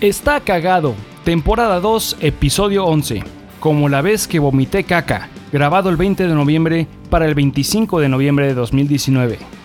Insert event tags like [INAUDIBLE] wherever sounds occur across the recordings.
Está cagado. Temporada 2, episodio 11. Como la vez que vomité caca. Grabado el 20 de noviembre para el 25 de noviembre de 2019.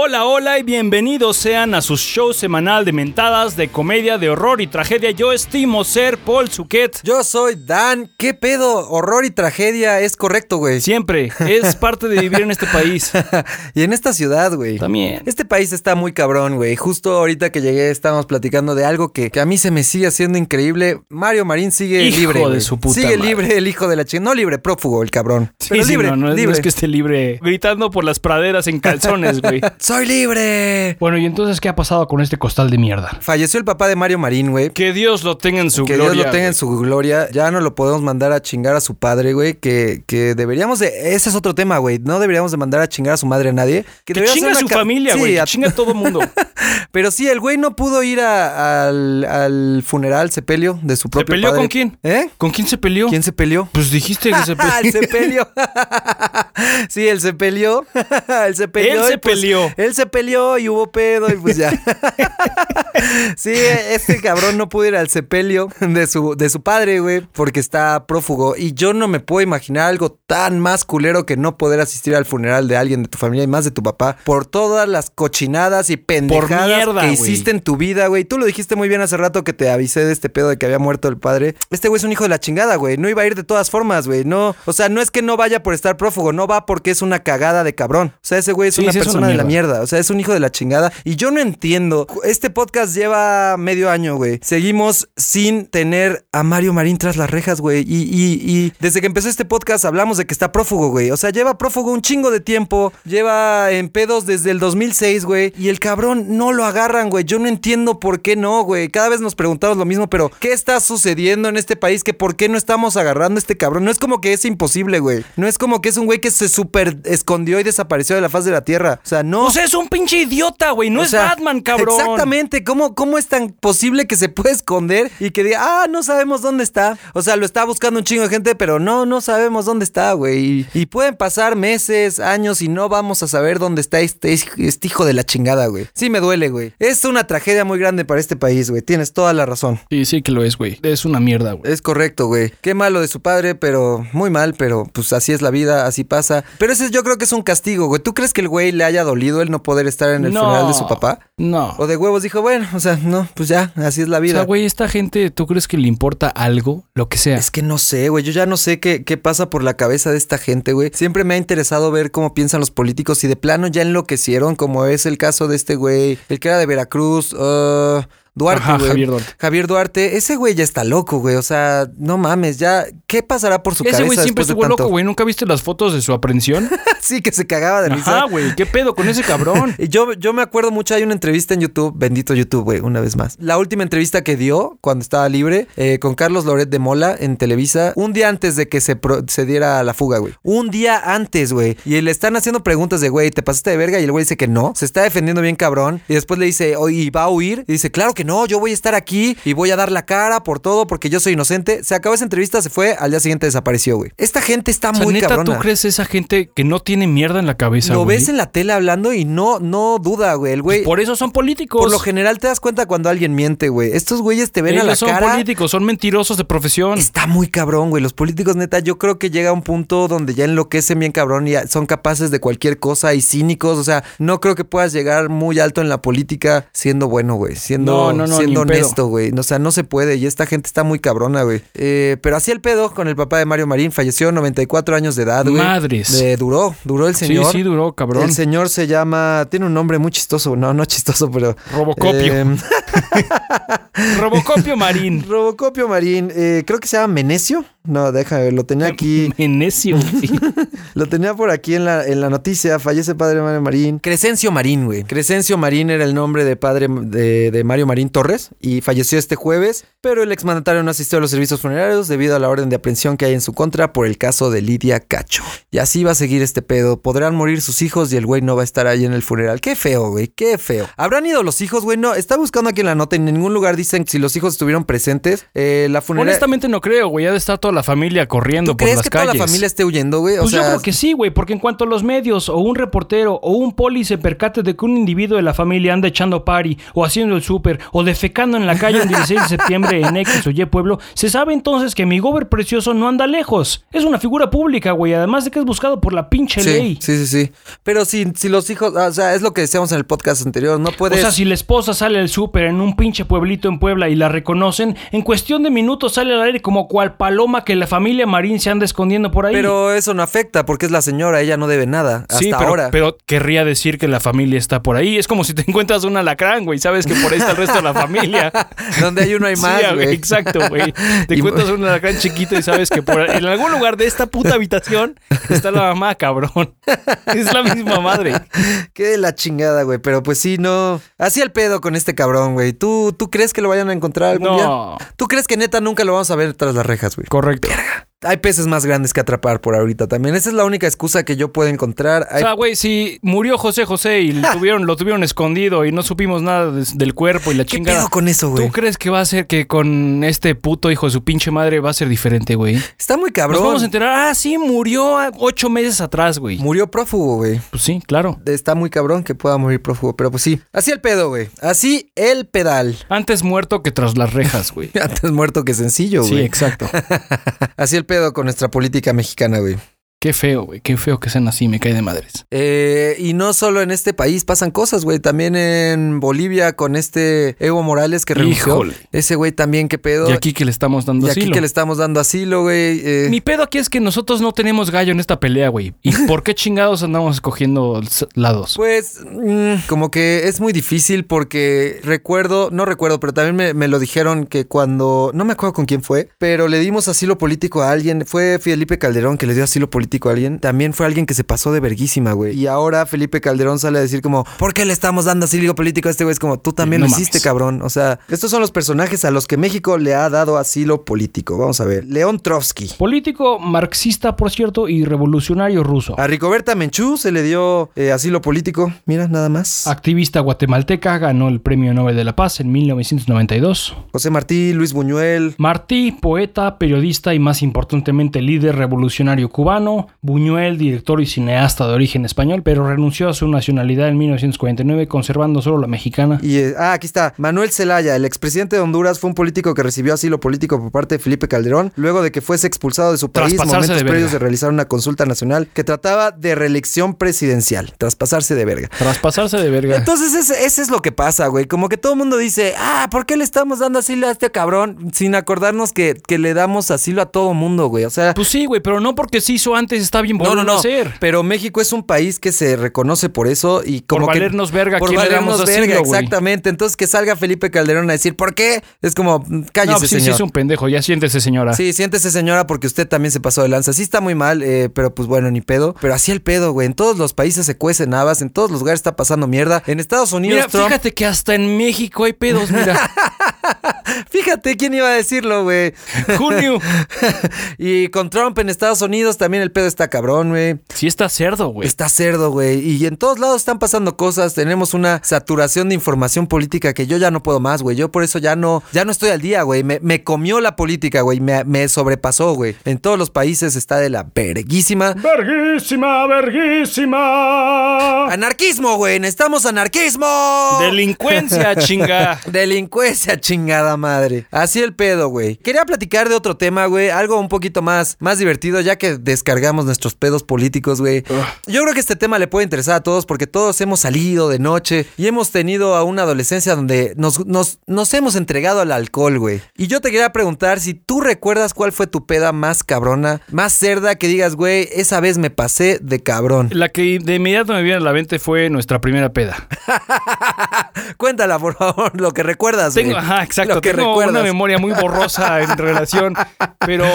Hola, hola y bienvenidos sean a su show semanal de mentadas de comedia de horror y tragedia. Yo estimo ser Paul Suquet. Yo soy Dan. ¿Qué pedo? Horror y tragedia es correcto, güey. Siempre, es [LAUGHS] parte de vivir en este país. [LAUGHS] y en esta ciudad, güey. También. Este país está muy cabrón, güey. Justo ahorita que llegué estábamos platicando de algo que, que a mí se me sigue haciendo increíble. Mario Marín sigue Hijo libre. de güey. su puta Sigue madre. libre el hijo de la chica. No libre, prófugo el cabrón. Sí, Pero sí, libre, no, no es, no libre. es que esté libre gritando por las praderas en calzones, güey. [LAUGHS] ¡Soy libre! Bueno, y entonces, ¿qué ha pasado con este costal de mierda? Falleció el papá de Mario Marín, güey. Que Dios lo tenga en su que gloria. Dios lo tenga en su gloria. Ya no lo podemos mandar a chingar a su padre, güey. Que, que deberíamos de. Ese es otro tema, güey. No deberíamos de mandar a chingar a su madre a nadie. Que debería chinga a su familia, Sí, güey. que a- chinga a todo mundo. [LAUGHS] Pero sí, el güey no pudo ir a- al, al funeral sepelio de su ¿Se propio peleó padre. con quién? ¿Eh? ¿Con quién se peleó? ¿Quién se peleó? Pues dijiste que se [LAUGHS] peleó. el sepelio. [LAUGHS] sí, él se peleó. él se peleó. Él se pues, peleó. [LAUGHS] Él se peleó y hubo pedo y pues ya. [LAUGHS] sí, este cabrón no pudo ir al sepelio de su, de su padre, güey, porque está prófugo. Y yo no me puedo imaginar algo tan más culero que no poder asistir al funeral de alguien de tu familia y más de tu papá por todas las cochinadas y pendejadas mierda, que hiciste en tu vida, güey. Tú lo dijiste muy bien hace rato que te avisé de este pedo de que había muerto el padre. Este güey es un hijo de la chingada, güey. No iba a ir de todas formas, güey. No, o sea, no es que no vaya por estar prófugo, no va porque es una cagada de cabrón. O sea, ese güey es Sí, una sí, es persona una de la mierda. O sea, es un hijo de la chingada. Y yo no entiendo. Este podcast lleva medio año, güey. Seguimos sin tener a Mario Marín tras las rejas, güey. Y, y- y desde que empezó este podcast hablamos de que está prófugo, güey. O sea, lleva prófugo un chingo de tiempo. Lleva en pedos desde el 2006, güey. Y el cabrón no lo agarran, güey. Yo no entiendo por qué no, güey. Cada vez nos preguntamos lo mismo, pero ¿qué está sucediendo en este país? Que por qué no estamos agarrando a este cabrón. No es como que es imposible, güey. No es como que es un güey que se súper escondió y desapareció de la faz de la tierra. O sea, no. O sea, es un pinche idiota, güey. No O es sea, Batman, cabrón. Exactamente. ¿Cómo, ¿Cómo es tan posible que se puede esconder y que diga, ah, no sabemos dónde está? O sea, lo está buscando un chingo de gente, pero no, no sabemos dónde está, güey. Y, y pueden pasar meses, años y no vamos a saber dónde está este, este hijo de la chingada, güey. Sí me duele, güey. Es una tragedia muy grande para este país, güey. Tienes toda la razón. Sí, sí que lo es, güey. Es una mierda, güey. Es correcto, güey. Qué malo de su padre, pero muy mal, pero pues así es la vida, así pasa. Pero ese yo creo que es un castigo, güey. ¿Tú crees que el güey le haya dolido el no poder estar en el No. funeral de su papá? No. O de huevos dijo, bueno, o sea, no, pues ya, así es la O vida. sea, güey, esta gente, ¿tú crees que le importa algo? Lo que sea. es que no sé, güey. Yo ya no sé qué, qué pasa por la cabeza de esta gente, güey. Siempre me ha interesado ver cómo piensan los políticos y de plano ya enloquecieron, como es el caso de este güey, el que era de Veracruz, uh, Duarte, Ajá, güey. Javier Duarte. Javier Duarte, ese güey ya está loco, güey. O sea, no mames, ya. ¿Qué pasará por su Ese cabeza güey siempre estuvo tanto? loco, güey. ¿Nunca viste las fotos de su aprehensión? [LAUGHS] sí, que se cagaba de risa. Ajá, güey. ¿Qué pedo con ese cabrón? [LAUGHS] Yo, yo me acuerdo mucho, hay una entrevista en YouTube, bendito YouTube, güey, una vez más. La última entrevista que dio cuando estaba libre eh, con Carlos Loret de Mola en Televisa, un día antes de que se, pro- se diera la fuga, güey. Un día antes, güey. Y le están haciendo preguntas de, güey, ¿te pasaste de verga? Y el güey dice que no. Se está defendiendo bien cabrón. Y después le dice, oye, ¿y va a huir? Y dice, claro que no, yo voy a estar aquí y voy a dar la cara por todo porque yo soy inocente. Se acabó esa entrevista, se fue, al día siguiente desapareció, güey. Esta gente está O sea, muy neta, cabrona. ¿tú crees esa gente que no tiene mierda en la cabeza, Lo güey? ves en la tele hablando y no, no duda, güey. El güey. Por eso son políticos. Por lo general te das cuenta cuando alguien miente, güey. Estos güeyes te ven Ellos a la son cara. políticos, son mentirosos de profesión. Está muy cabrón, güey. Los políticos, neta, yo creo que llega un punto donde ya enloquecen bien cabrón y son capaces de cualquier cosa y cínicos. O sea, no creo que puedas llegar muy alto en la política siendo bueno, güey. Siendo, No, no, no, siendo honesto, güey. O sea, no se puede. Y esta gente está muy cabrona, güey. Eh, pero así el pedo con el papá de Mario Marín. Falleció a 94 años de edad, güey. Madres. De- duró, duró el señor. Sí, sí, duró, cabrón. El señor se llama. Tiene un nombre muy chistoso. No, no chistoso, pero. Robocopio. Em, [LAUGHS] Robocopio Marín. [LAUGHS] Robocopio Marín. eh, creo que se llama Menecio. No, déjame ver. Lo tenía aquí. [LAUGHS] Menecio. sí. [LAUGHS] Lo tenía por aquí en la, en la noticia. Fallece padre Mario Marín. Crescencio Marín, güey. Crescencio Marín era el nombre de padre de, de Mario Marín Torres. Y falleció este jueves. Pero el exmandatario no asistió a los servicios funerarios debido a la orden de aprehensión que hay en su contra por el caso de Lidia Cacho. Y así va a seguir este pedo. Podrán morir sus hijos y el güey no va a estar ahí en el funeral. Qué feo, güey. Qué feo. ¿Habrán ido los hijos, güey? No, está buscando aquí en la nota. En ningún lugar dicen si los hijos estuvieron presentes. Eh, la funeraria. Honestamente no creo, güey. Ha de estar toda la familia corriendo ¿Tú por crees las que calles. toda la familia esté huyendo, güey? O Pues yo creo que sí, güey, porque en cuanto los medios o un reportero o un poli se percate de que un individuo de la familia anda echando party o haciendo el súper o defecando en la calle un 16 de septiembre en X o Y pueblo, se sabe entonces que mi gober precioso no anda lejos. Es una figura pública, güey, además de que es buscado por la pinche Sí, ley. sí, sí, sí. Pero si, si los hijos, o sea, es lo que decíamos en el podcast anterior, no O puedes... sea, si la esposa sale al súper en un pinche pueblito en Puebla y la reconocen, en cuestión de minutos sale al aire como cual paloma que la familia Marín se anda escondiendo por ahí. Pero eso no afecta porque es la señora, ella no debe nada hasta Sí, pero, ahora. pero querría decir que la familia está por ahí. Es como si te [LAUGHS] encuentras un alacrán, güey. Sabes que por ahí está el resto de la familia. [LAUGHS] Donde hay uno hay más, güey. exacto, güey. [LAUGHS] Te Y- encuentras un alacrán chiquito y sabes que por en algún lugar de esta puta habitación está la mamá, cabrón. Es la misma madre. Qué de la chingada, güey. Pero pues sí, no. Así el pedo con este cabrón, güey. ¿Tú, ¿Tú crees que lo vayan a encontrar algún No. día? ¿Tú crees que neta nunca lo vamos a ver tras las rejas, güey? Correcto. Correcto. Verga. Hay peces más grandes que atrapar por ahorita también. Esa es la única excusa que yo puedo encontrar. O sea, güey, si murió José José y lo [LAUGHS] tuvieron, lo tuvieron escondido y no supimos nada de- del cuerpo y la ¿Qué chingada. pedo con eso, güey? ¿Tú crees que va a ser que con este puto hijo de su pinche madre va a ser diferente, güey? Está muy Nos cabrón. vamos a enterar, ah, sí, murió ocho meses atrás, güey. Murió prófugo, güey. Pues sí, claro. Está muy cabrón que pueda morir prófugo, pero pues sí. Así el pedo, güey. Así el pedal. Antes muerto que tras las rejas, güey. [LAUGHS] Antes muerto que sencillo, Sí, güey. exacto. [LAUGHS] Así el pedo con nuestra política mexicana, güey. Qué feo, güey. Qué feo que sean así, me cae de madres. Eh, y no solo en este país pasan cosas, güey. También en Bolivia con este Evo Morales que renunció. Ese güey también, qué pedo. Y aquí que le estamos dando Y aquí asilo. que le estamos dando asilo, güey. eh, Mi pedo aquí es que nosotros no tenemos gallo en esta pelea, güey. ¿Y [LAUGHS] por qué chingados andamos escogiendo lados? Pues mm, como que es muy difícil porque recuerdo, no recuerdo, pero también me, me lo dijeron que cuando, no me acuerdo con quién fue, pero le dimos asilo político a alguien, fue Felipe Calderón que le dio asilo político a alguien, también fue alguien que se pasó de verguísima, güey. Y ahora Felipe Calderón sale a decir como, ¿por qué le estamos dando asilo político a este güey? Es como, tú también No lo hiciste, mames. cabrón. O sea, estos son los personajes a los que México le ha dado asilo político. Vamos a ver, León Trotsky. Político marxista, por cierto, y revolucionario ruso. A Ricoberta Menchú se le dio eh, asilo político. Mira, nada más. Activista guatemalteca, ganó el Premio Nobel de la Paz en 1992. José Martí, Luis Buñuel, Martí, poeta, periodista y más importantemente líder revolucionario cubano. Buñuel, director y cineasta de origen español, pero renunció a su nacionalidad en 1949 conservando solo la mexicana. Y, eh, ah, aquí está. Manuel Zelaya, el expresidente de Honduras, fue un político que recibió asilo político por parte de Felipe Calderón, luego de que fuese expulsado de su país momentos de previos de realizar una consulta nacional que trataba de reelección presidencial, tras pasarse de verga. Tras pasarse de verga. Entonces, ese, ese es lo que pasa, güey. Como que todo el mundo dice, ah, ¿por qué le estamos dando asilo a este cabrón? Sin acordarnos que, que le damos asilo a todo mundo, güey. O sea, Pues sí, güey, pero no porque se hizo antes está bien no, no, a no. hacer. Pero México es un país que se reconoce por eso y como Por que- valernos verga, por ¿quién le damos valernos verga, exactamente. Entonces que salga Felipe Calderón a decir, ¿por qué? Es como, mm, cállese, No, pues sí, sí señor. es un pendejo, ya siéntese, señora. Sí, siéntese señora porque usted también se pasó de lanza. Sí está muy mal, eh, pero pues bueno, ni pedo. Pero así el pedo, güey. En todos los países se cuecen habas, en todos los lugares está pasando mierda. En Estados Unidos, Mira, Trump... fíjate que hasta en México hay pedos, mira. [LAUGHS] Fíjate quién iba a decirlo, güey. Junio. [LAUGHS] y con Trump en Estados Unidos también el pedo está cabrón, güey. Sí está cerdo, güey. Está cerdo, güey. Y en todos lados están pasando cosas. Tenemos una saturación de información política que yo ya no puedo más, güey. Yo por eso ya no, ya no estoy al día, güey. Me, me comió la política, güey. Me, me sobrepasó, güey. En todos los países está de la verguísima. Verguísima, verguísima. Anarquismo, güey. Necesitamos anarquismo. Delincuencia, chinga. [LAUGHS] Delincuencia, chingada madre. Así el pedo, güey. Quería platicar de otro tema, güey. Algo un poquito más, más divertido, ya que descargamos nuestros pedos políticos, güey. Yo creo que este tema le puede interesar a todos porque todos hemos salido de noche y hemos tenido a una adolescencia donde nos, nos, nos hemos entregado al alcohol, güey. Y yo te quería preguntar si tú recuerdas cuál fue tu peda más cabrona, más cerda, que digas, güey, esa vez me pasé de cabrón. La que de inmediato me viene a la mente fue nuestra primera peda. [LAUGHS] Cuéntala, por favor, lo que recuerdas, Tengo, güey. ajá, exacto. Lo que Tengo una memoria muy borrosa en [LAUGHS] relación. Pero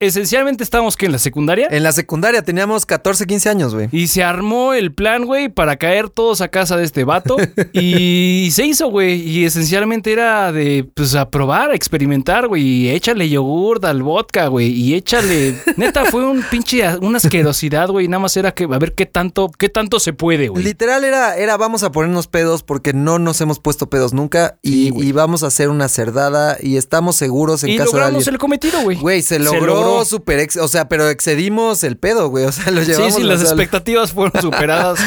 esencialmente estábamos que en la secundaria. En la secundaria teníamos 14, 15 años, güey. Y se armó el plan, güey, para caer todos a casa de este vato. [LAUGHS] Y se hizo, güey. Y esencialmente era de, pues, a probar, a experimentar, güey. Y échale yogur al vodka, güey. Y échale... Neta, fue un pinche... Una asquerosidad, güey. Nada más era que a ver qué tanto, qué tanto se puede, güey. Literal era, era vamos a ponernos pedos porque no nos hemos puesto pedos nunca y, Sí, güey. y vamos a hacer una cerdada y estamos seguros en y casa de logramos alguien. el cometido, güey. Güey, se Se logró, logró. super ex, o sea, pero excedimos el pedo, güey, o sea, lo Sí, llevamos. sí, o las expectativas fueron [LAUGHS] superadas.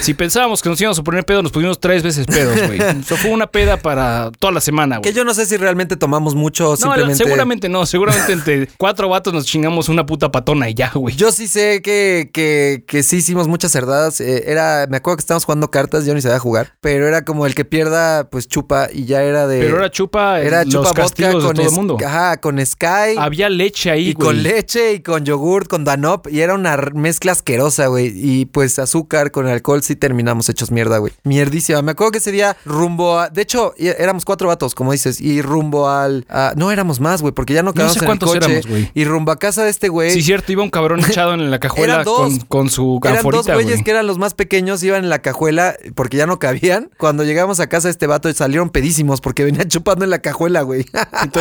si pensábamos que nos íbamos a poner pedo, nos pusimos tres veces pedos, güey. [LAUGHS] Eso fue una peda para toda la semana, Que güey. yo no sé si realmente tomamos mucho o No, simplemente... seguramente no. Seguramente entre cuatro vatos nos chingamos una puta patona y ya, güey. Yo sí sé que, que, que sí hicimos muchas cerdadas. eh, era, me acuerdo que estábamos jugando cartas, yo ni sabía jugar, pero era como el que pierda, pues chupa y ya era de. Pero era chupa, era los chupa vodka con de todo el mundo. Ajá, con Sky. Había leche ahí, y güey. con leche y con yogurt, con Danop, y era una mezcla asquerosa, güey. Y pues azúcar con alcohol sí terminamos hechos mierda, güey. Mierdísima. Me acuerdo que ese día rumbo a. De hecho, éramos cuatro vatos, como dices, y rumbo al. a- no éramos más, güey, porque ya no quedamos sé en el coche. éramos, güey. y rumbo a casa de este güey. Sí, cierto, iba un cabrón echado en la [LAUGHS] cajuela dos. con, con su Eran dos güeyes güey. que eran los más pequeños, iban en la cajuela porque ya no cabían. Cuando llegamos a casa de este vato salieron pedísimos porque venían [LAUGHS] chupando en la cajuela, güey.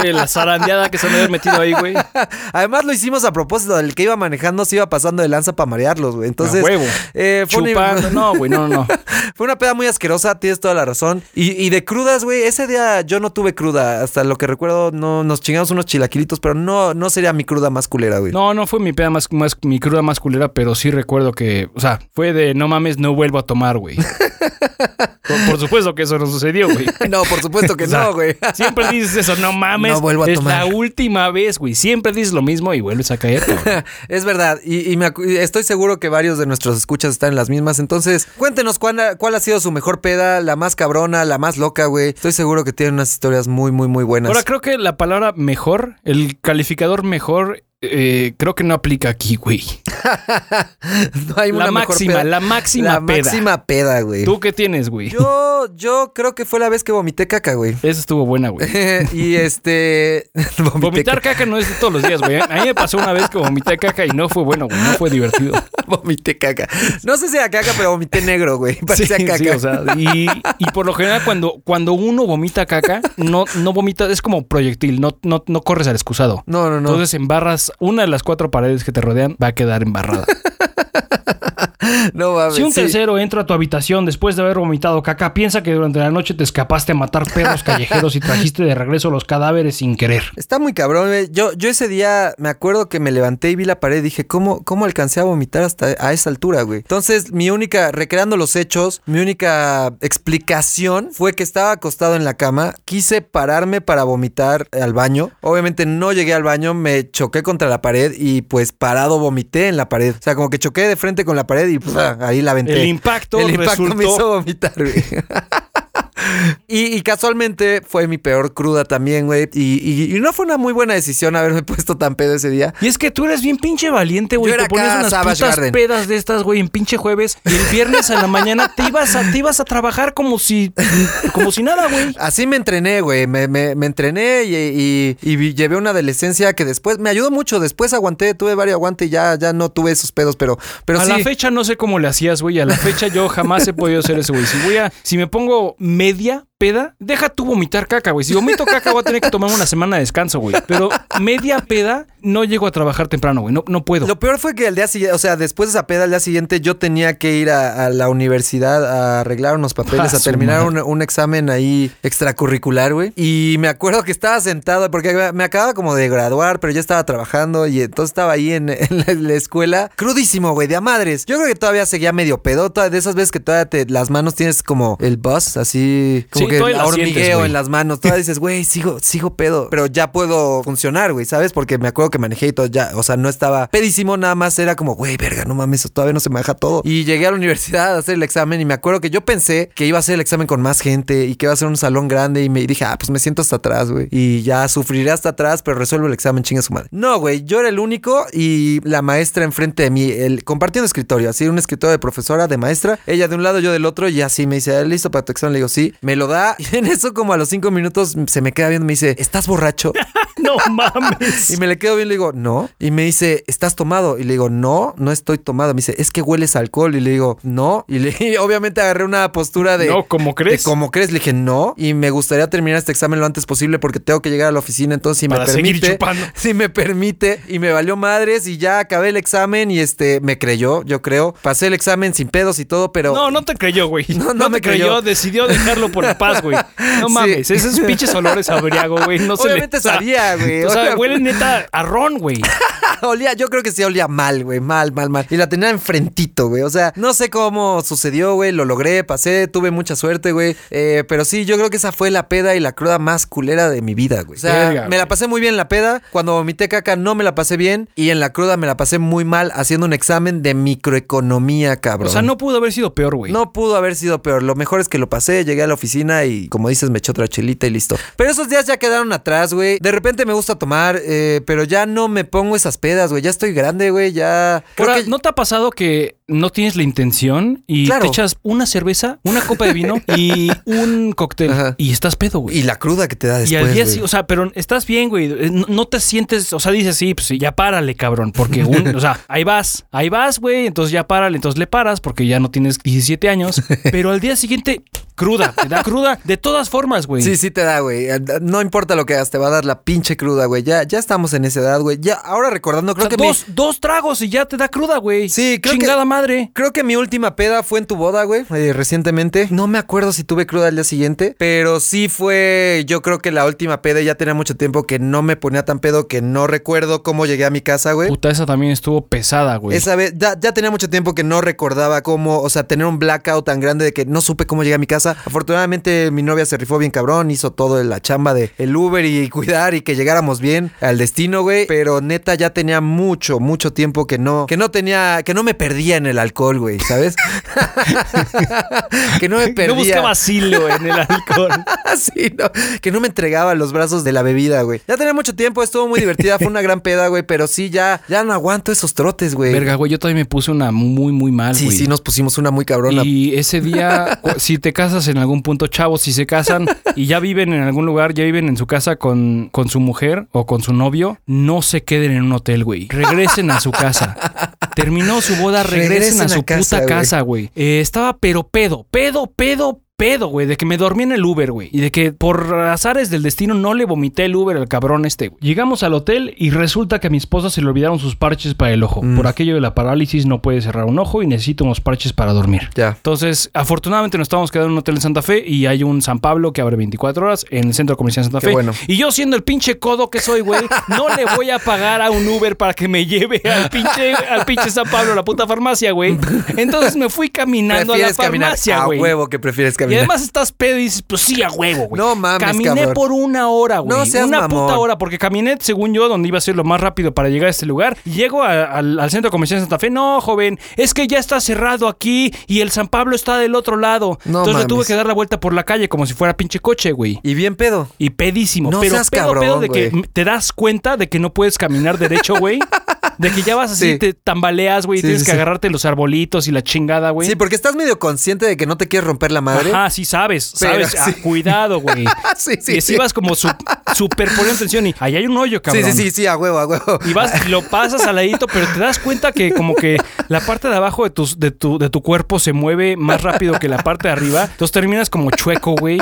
Y la zarandeada que se me había metido ahí, güey. Además lo hicimos a propósito, el que iba manejando se iba pasando de lanza para marearlos, güey. Entonces, huevo. eh, fue, una, Chupando. No, güey, no, no. [LAUGHS] fue una peda muy asquerosa, tienes toda la razón. Y, y de crudas, güey, ese día yo no tuve cruda. Hasta lo que recuerdo, no nos chingamos unos chilaquilitos, pero no, no sería mi cruda más culera, güey. No, no fue mi peda más, más mi cruda más culera, pero sí recuerdo que, o sea, fue de no mames, no vuelvo a tomar, güey. [LAUGHS] por, por supuesto que eso no sucedió, güey. [LAUGHS] No, por supuesto que [LAUGHS] O sea, no, güey. Siempre dices eso, no mames. No vuelvo a es tomar. la última vez, güey. Siempre dices lo mismo y vuelves a caer, cabrón. [LAUGHS] Es verdad, y, y me acu- y estoy seguro que varios de nuestros escuchas están en las mismas. Entonces, cuéntenos cuál, ha- cuál ha sido su mejor peda, la más cabrona, la más loca, güey. Estoy seguro que tienen unas historias muy, muy, muy buenas. Ahora creo que la palabra mejor, el calificador mejor, eh, creo que no aplica aquí, güey. [LAUGHS] no hay una La mejor máxima, peda. la máxima La peda. máxima peda, güey. ¿Tú qué tienes, güey? Yo, yo creo que fue la vez que vomité caca, güey. Esa estuvo buena, güey. [LAUGHS] y este. [LAUGHS] Vomitar caca no es de todos los días, güey. A mí me pasó una vez que vomité caca y no fue bueno, güey. No fue divertido. Vomité caca. No sé si era caca, pero vomité negro, güey. Sí, Parecía caca. sí, o sea, y, y por lo general cuando, cuando uno vomita caca, no, no vomita, es como proyectil, no, no, no corres al excusado. No, no, no. Entonces embarras una de las cuatro paredes que te rodean, va a quedar embarrada. [LAUGHS] no mames. Si un sí. tercero entra a tu habitación después de haber vomitado caca, piensa que durante la noche te escapaste a matar perros callejeros y trajiste de regreso los cadáveres sin querer. Está muy cabrón, güey. Yo, yo ese día me acuerdo que me levanté y vi la pared y dije, ¿cómo, cómo alcancé a vomitar hasta a esa altura, güey? Entonces, mi única, recreando los hechos, mi única explicación fue que estaba acostado en la cama, quise pararme para vomitar al baño. Obviamente no llegué al baño, me choqué contra la pared y pues parado vomité en la pared. O sea, como que choqué de frente con la pared y pues, ahí la aventé. El impacto El impacto me hizo vomitar, güey. [LAUGHS] Y, y casualmente fue mi peor cruda también, güey. Y, y- y no fue una muy buena decisión haberme [LAUGHS] puesto tan pedo ese día. Y es que tú eres bien pinche valiente, güey. Te ponías acá unas Savage putas Garden. pedas de estas, güey, en pinche jueves. Y el viernes a la mañana te ibas a, te ibas a trabajar como si, como si nada, güey. Así me entrené, güey. Me, me- me entrené y, llevé una adolescencia que después me ayudó mucho. Después aguanté, tuve varios aguantes y ya, ya no tuve esos pedos, pero, pero a sí. la fecha no sé cómo le hacías, güey. A la fecha yo jamás he podido hacer eso, güey. Si voy a, si me pongo media peda, deja tú vomitar caca, güey. Si vomito caca voy a tener que tomar una semana de descanso, güey. Pero media peda no llego a trabajar temprano, güey. No, no puedo. Lo peor fue que al día siguiente, o sea, después de esa peda, al día siguiente, yo tenía que ir a, a la universidad a arreglar unos papeles, Ah, a terminar un, examen ahí extracurricular, güey. Y me acuerdo que estaba sentado, porque me acababa como de graduar, pero ya estaba trabajando y entonces estaba ahí en, [LAUGHS] en la, la escuela, crudísimo, güey, de a madres. Yo creo que todavía seguía medio pedota, de esas veces que todavía te, las manos tienes como el buzz, así, como Sí, que todavía la hormigueo sientes, en las manos. Todavía dices, güey, sigo, sigo pedo, pero ya puedo funcionar, güey, ¿sabes? Porque me acuerdo que manejé y todo ya, o sea, no estaba pedísimo, nada más era como, güey, verga, no mames, todavía no se me deja todo. Y llegué a la universidad a hacer el examen y me acuerdo que yo pensé que iba a hacer el examen con más gente y que iba a ser un salón grande y me dije, ah, pues me siento hasta atrás, güey. Y ya sufriré hasta atrás, pero resuelvo el examen, chinga su madre. No, güey, yo era el único y la maestra enfrente de mí, el, compartiendo escritorio, así, un escritorio de profesora, de maestra, ella de un lado, yo del otro, y así me dice, ¿listo para tu examen? Le digo, sí, me lo da y [LAUGHS] en eso como a los cinco minutos se me queda viendo, me dice, ¿estás borracho? [LAUGHS] No mames. [LAUGHS] Y me le quedo bien, le digo, no. Y me dice, ¿estás tomado? Y le digo, no, no estoy tomado. Me dice, es que hueles a alcohol. Y le digo, no. Y, le, y obviamente agarré una postura de. No, ¿cómo crees? De ¿Cómo crees? Le dije, no. Y me gustaría terminar este examen lo antes posible porque tengo que llegar a la oficina. Entonces, si Para me permite. Si me permite. Y me valió madres y ya acabé el examen y este, me creyó, yo creo. Pasé el examen sin pedos y todo, pero. No, no te creyó, güey. No, No, no me te creyó. creyó. Decidió dejarlo por paz vas, güey. [LAUGHS] No Sí. mames, esos pinches olores a briago, güey. No se le- Obviamente sabía, güey. O sea, huele neta a ron, güey. [LAUGHS] olía, yo creo que sí olía mal, güey. Mal, mal, mal. Y la tenía enfrentito, güey. O sea, no sé cómo sucedió, güey. Lo logré, pasé, tuve mucha suerte, güey. Eh, pero sí, yo creo que esa fue la peda y la cruda más culera de mi vida, güey. O sea, Verga, me güey. la pasé muy bien en la peda. Cuando vomité caca no me la pasé bien. Y en la cruda me la pasé muy mal haciendo un examen de microeconomía, cabrón. O sea, no pudo haber sido peor, güey. No pudo haber sido peor. Lo mejor es que lo pasé, llegué a la oficina y, como dices, me eché otra chelita y listo. Pero esos días ya quedaron atrás, güey. De repente me gusta tomar, eh, pero ya no me pongo esas pedas, güey. Ya estoy grande, güey. Ya. Creo Ahora, que- ¿no te ha pasado que no tienes la intención y Claro. te echas una cerveza, una copa de vino y [LAUGHS] un cóctel Ajá. y estás pedo, güey? Y la cruda que te da Y después. al día sí, o sea, pero estás bien, güey. Eh, No, no te sientes, o sea, dices, sí, pues ya párale, cabrón. Porque, un, [LAUGHS] o sea, ahí vas, ahí vas, güey. Entonces ya párale, entonces le paras porque ya no tienes 17 años. [LAUGHS] Pero al día siguiente, cruda, te da cruda de todas formas, güey. Sí, sí te da, güey. No importa lo que hagas, te va a dar la pinche cruda, güey. Ya, ya estamos en esa edad, güey. Ya, ahora recordando, O creo sea, que mi- dos, dos tragos y ya te da cruda, güey. Sí, creo que- Chingada madre. Creo que mi última peda fue en tu boda, güey, eh, recientemente. No me acuerdo si tuve cruda al día siguiente, pero sí fue, yo creo que la última peda ya tenía mucho tiempo que no me ponía tan pedo que no recuerdo cómo llegué a mi casa, güey. Puta, esa también estuvo pesada, güey. Esa vez, ya, ya tenía mucho tiempo que no recordaba cómo, o sea, tener un blackout tan grande de que no supe cómo llegué a mi casa. Afortunadamente mi novia se rifó bien cabrón, hizo todo la chamba de el Uber y cuidar y que llegáramos bien al destino, güey. Pero neta ya tenía mucho, mucho tiempo que no, que no tenía, que no me perdía en el alcohol, güey, ¿sabes? [LAUGHS] que no me perdía. No buscaba asilo en el alcohol. [LAUGHS] Sí, no, que no me entregaba los brazos de la bebida, güey. Ya tenía mucho tiempo, estuvo muy divertida, fue una gran peda, güey, pero sí, ya, ya no aguanto esos trotes, güey. Verga, güey, yo también me puse una muy, muy mal, Sí, güey. sí, nos pusimos una muy cabrona. Y ese día, [LAUGHS] si te casas en algún punto, chavos, si se casan [LAUGHS] y ya viven en algún lugar, ya viven en su casa con, con su mujer o con su novio, no se queden en un hotel, güey. Regresen a su casa. Terminó su boda, regresen, Regresen a a su casa, puta güey. casa, güey. Eh, estaba pero pedo, pedo, pedo, pedo, güey, de que me dormí en el Uber, güey, y de que por azares del destino no le vomité el Uber al cabrón este, güey. Llegamos al hotel y resulta que a mi esposa se le olvidaron sus parches para el ojo. Mm. Por aquello de la parálisis no puede cerrar un ojo y necesito unos parches para dormir. Ya. Entonces, afortunadamente nos estábamos quedando en un hotel en Santa Fe y hay un San Pablo que abre 24 horas en el centro comercial Santa Qué Fe. bueno. Y yo siendo el pinche codo que soy, güey, no le voy a pagar a un Uber para que me lleve al pinche, al pinche San Pablo, a la puta farmacia, güey. Entonces me fui caminando a la caminar farmacia, a güey. huevo que prefieres Y caminar. además estás pedo y dices, pues sí, a huevo, güey. No mames, Caminé cabrón. por una hora, güey. No seas una mamón. puta hora, porque caminé, según yo, donde iba a ser lo más rápido para llegar a este lugar. Y Llego a- al, al centro comercial de Santa Fe. No, joven, es que ya está cerrado aquí y el San Pablo está del otro lado. No Entonces le mames. tuve que dar la vuelta por la calle como si fuera pinche coche, güey. Y bien pedo. Y pedísimo. No pero seas pedo, cabrón, pedo de que güey. te das cuenta de que no puedes caminar derecho, güey. [LAUGHS] De que ya vas así, Sí. te tambaleas, güey. y Sí, tienes sí, que sí. agarrarte los arbolitos y la chingada, güey. Sí, porque estás medio consciente de que no te quieres romper la madre. Ajá, sí sabes, sabes. [LAUGHS] sí. Ah, cuidado, güey. [LAUGHS] sí, sí. y así vas como su- súper poniendo atención y ahí hay un hoyo, sí, cabrón. sí, sí, sí, a huevo, a huevo. Y vas, [LAUGHS] lo pasas al ladito, pero te das cuenta que como que la parte de abajo de, tus, de, tu, de tu cuerpo se mueve más rápido que la parte de arriba. Entonces terminas como chueco, güey.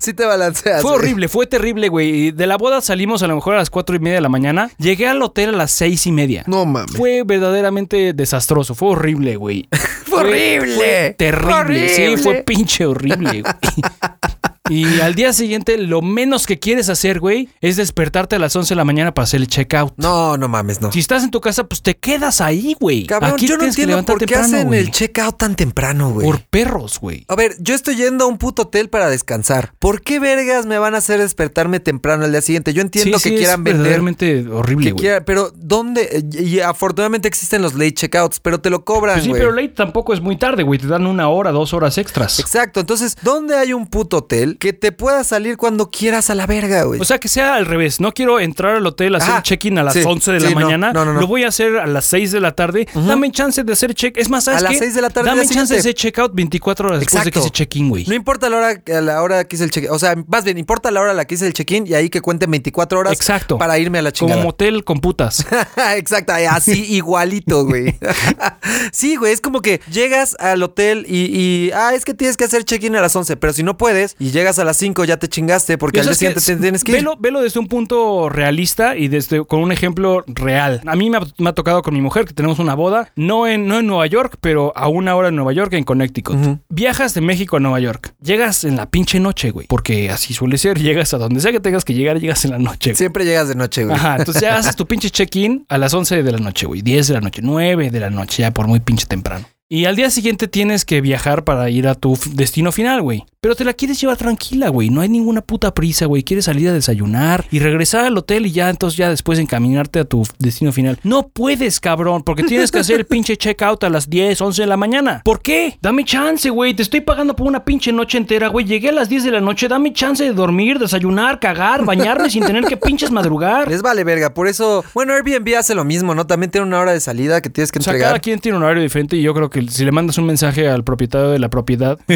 Sí te balanceas. Fue güey. horrible, fue terrible, güey. Y De la boda salimos a lo mejor a las cuatro y media de la mañana. Llegué al hotel a las seis y media. No mames. Fue verdaderamente desastroso, fue horrible, güey. [LAUGHS] Fue horrible. fue terrible. Horrible. Sí, fue pinche horrible, güey. [LAUGHS] Y al día siguiente, lo menos que quieres hacer, güey, es despertarte a las 11 de la mañana para hacer el checkout. No, no mames, no. Si estás en tu casa, pues te quedas ahí, güey. Cabrón, Aquí yo no entiendo por qué temprano, hacen güey. el checkout tan temprano, güey. Por perros, güey. A ver, yo estoy yendo a un puto hotel para descansar. ¿Por qué vergas me van a hacer despertarme temprano al día siguiente? Yo entiendo Sí, que sí, quieran es vender. verdaderamente horrible, güey. quiera- pero ¿dónde? Y y afortunadamente existen los late checkouts, pero te lo cobran, Pues sí, güey. pero late tampoco es muy tarde, güey. Te dan una hora, dos horas extras. Exacto, entonces, ¿dónde hay un puto hotel que te pueda salir cuando quieras a la verga, güey? O sea, que sea al revés. No quiero entrar al hotel a hacer check-in a las Sí, 11 de sí, la no, mañana. no, no, no. Lo voy a hacer a las 6 de la tarde. Dame chance de hacer check. Es más, ¿sabes A las qué? 6 de la tarde Dame chance de hacer check-out 24 horas después de que hice check-in, güey. no importa la hora, a la hora que hice el check-in. O sea, más bien, importa la hora a la que hice el check-in y ahí que cuenten 24 horas Exacto. para irme a la Como chingada. motel con putas. [LAUGHS] Exacto, así [LAUGHS] igualito, güey. [LAUGHS] sí, güey, es como que llegas al hotel y, y, ah, es que tienes que hacer check-in a las 11, pero si no puedes y llegas llegas a las 5 ya te chingaste porque al día siguiente te tienes que ir. Velo, velo desde un punto realista y desde con un ejemplo real. A mí me ha, me ha tocado con mi mujer que tenemos una boda, no en, no en Nueva York, pero a una hora en Nueva York, en Connecticut. Viajas de México a Nueva York. Llegas en la pinche noche, güey. Porque así suele ser. Llegas a donde sea que tengas que llegar, llegas en la noche. güey. Siempre llegas de noche, güey. Ajá, entonces ya haces tu pinche check-in a las 11 de la noche, güey. 10 de la noche, 9 de la noche, ya por muy pinche temprano. Y al día siguiente tienes que viajar para ir a tu destino final, güey. Pero te la quieres llevar tranquila, güey. No hay ninguna puta prisa, güey. Quieres salir a desayunar y regresar al hotel y ya entonces ya después encaminarte a tu destino final. No puedes, cabrón, porque tienes que hacer el pinche checkout a las 10, 11 de la mañana. ¿Por qué? Dame chance, güey. Te estoy pagando por una pinche noche entera, güey. Llegué a las 10 de la noche. Dame chance de dormir, desayunar, cagar, bañarme sin tener que pinches madrugar. Les vale verga, por eso, bueno, Airbnb hace lo mismo, ¿no? También tiene una hora de salida que tienes que O sea, entregar. cada quien tiene un horario diferente y yo creo que si le mandas un mensaje al propietario de la propiedad, [LAUGHS]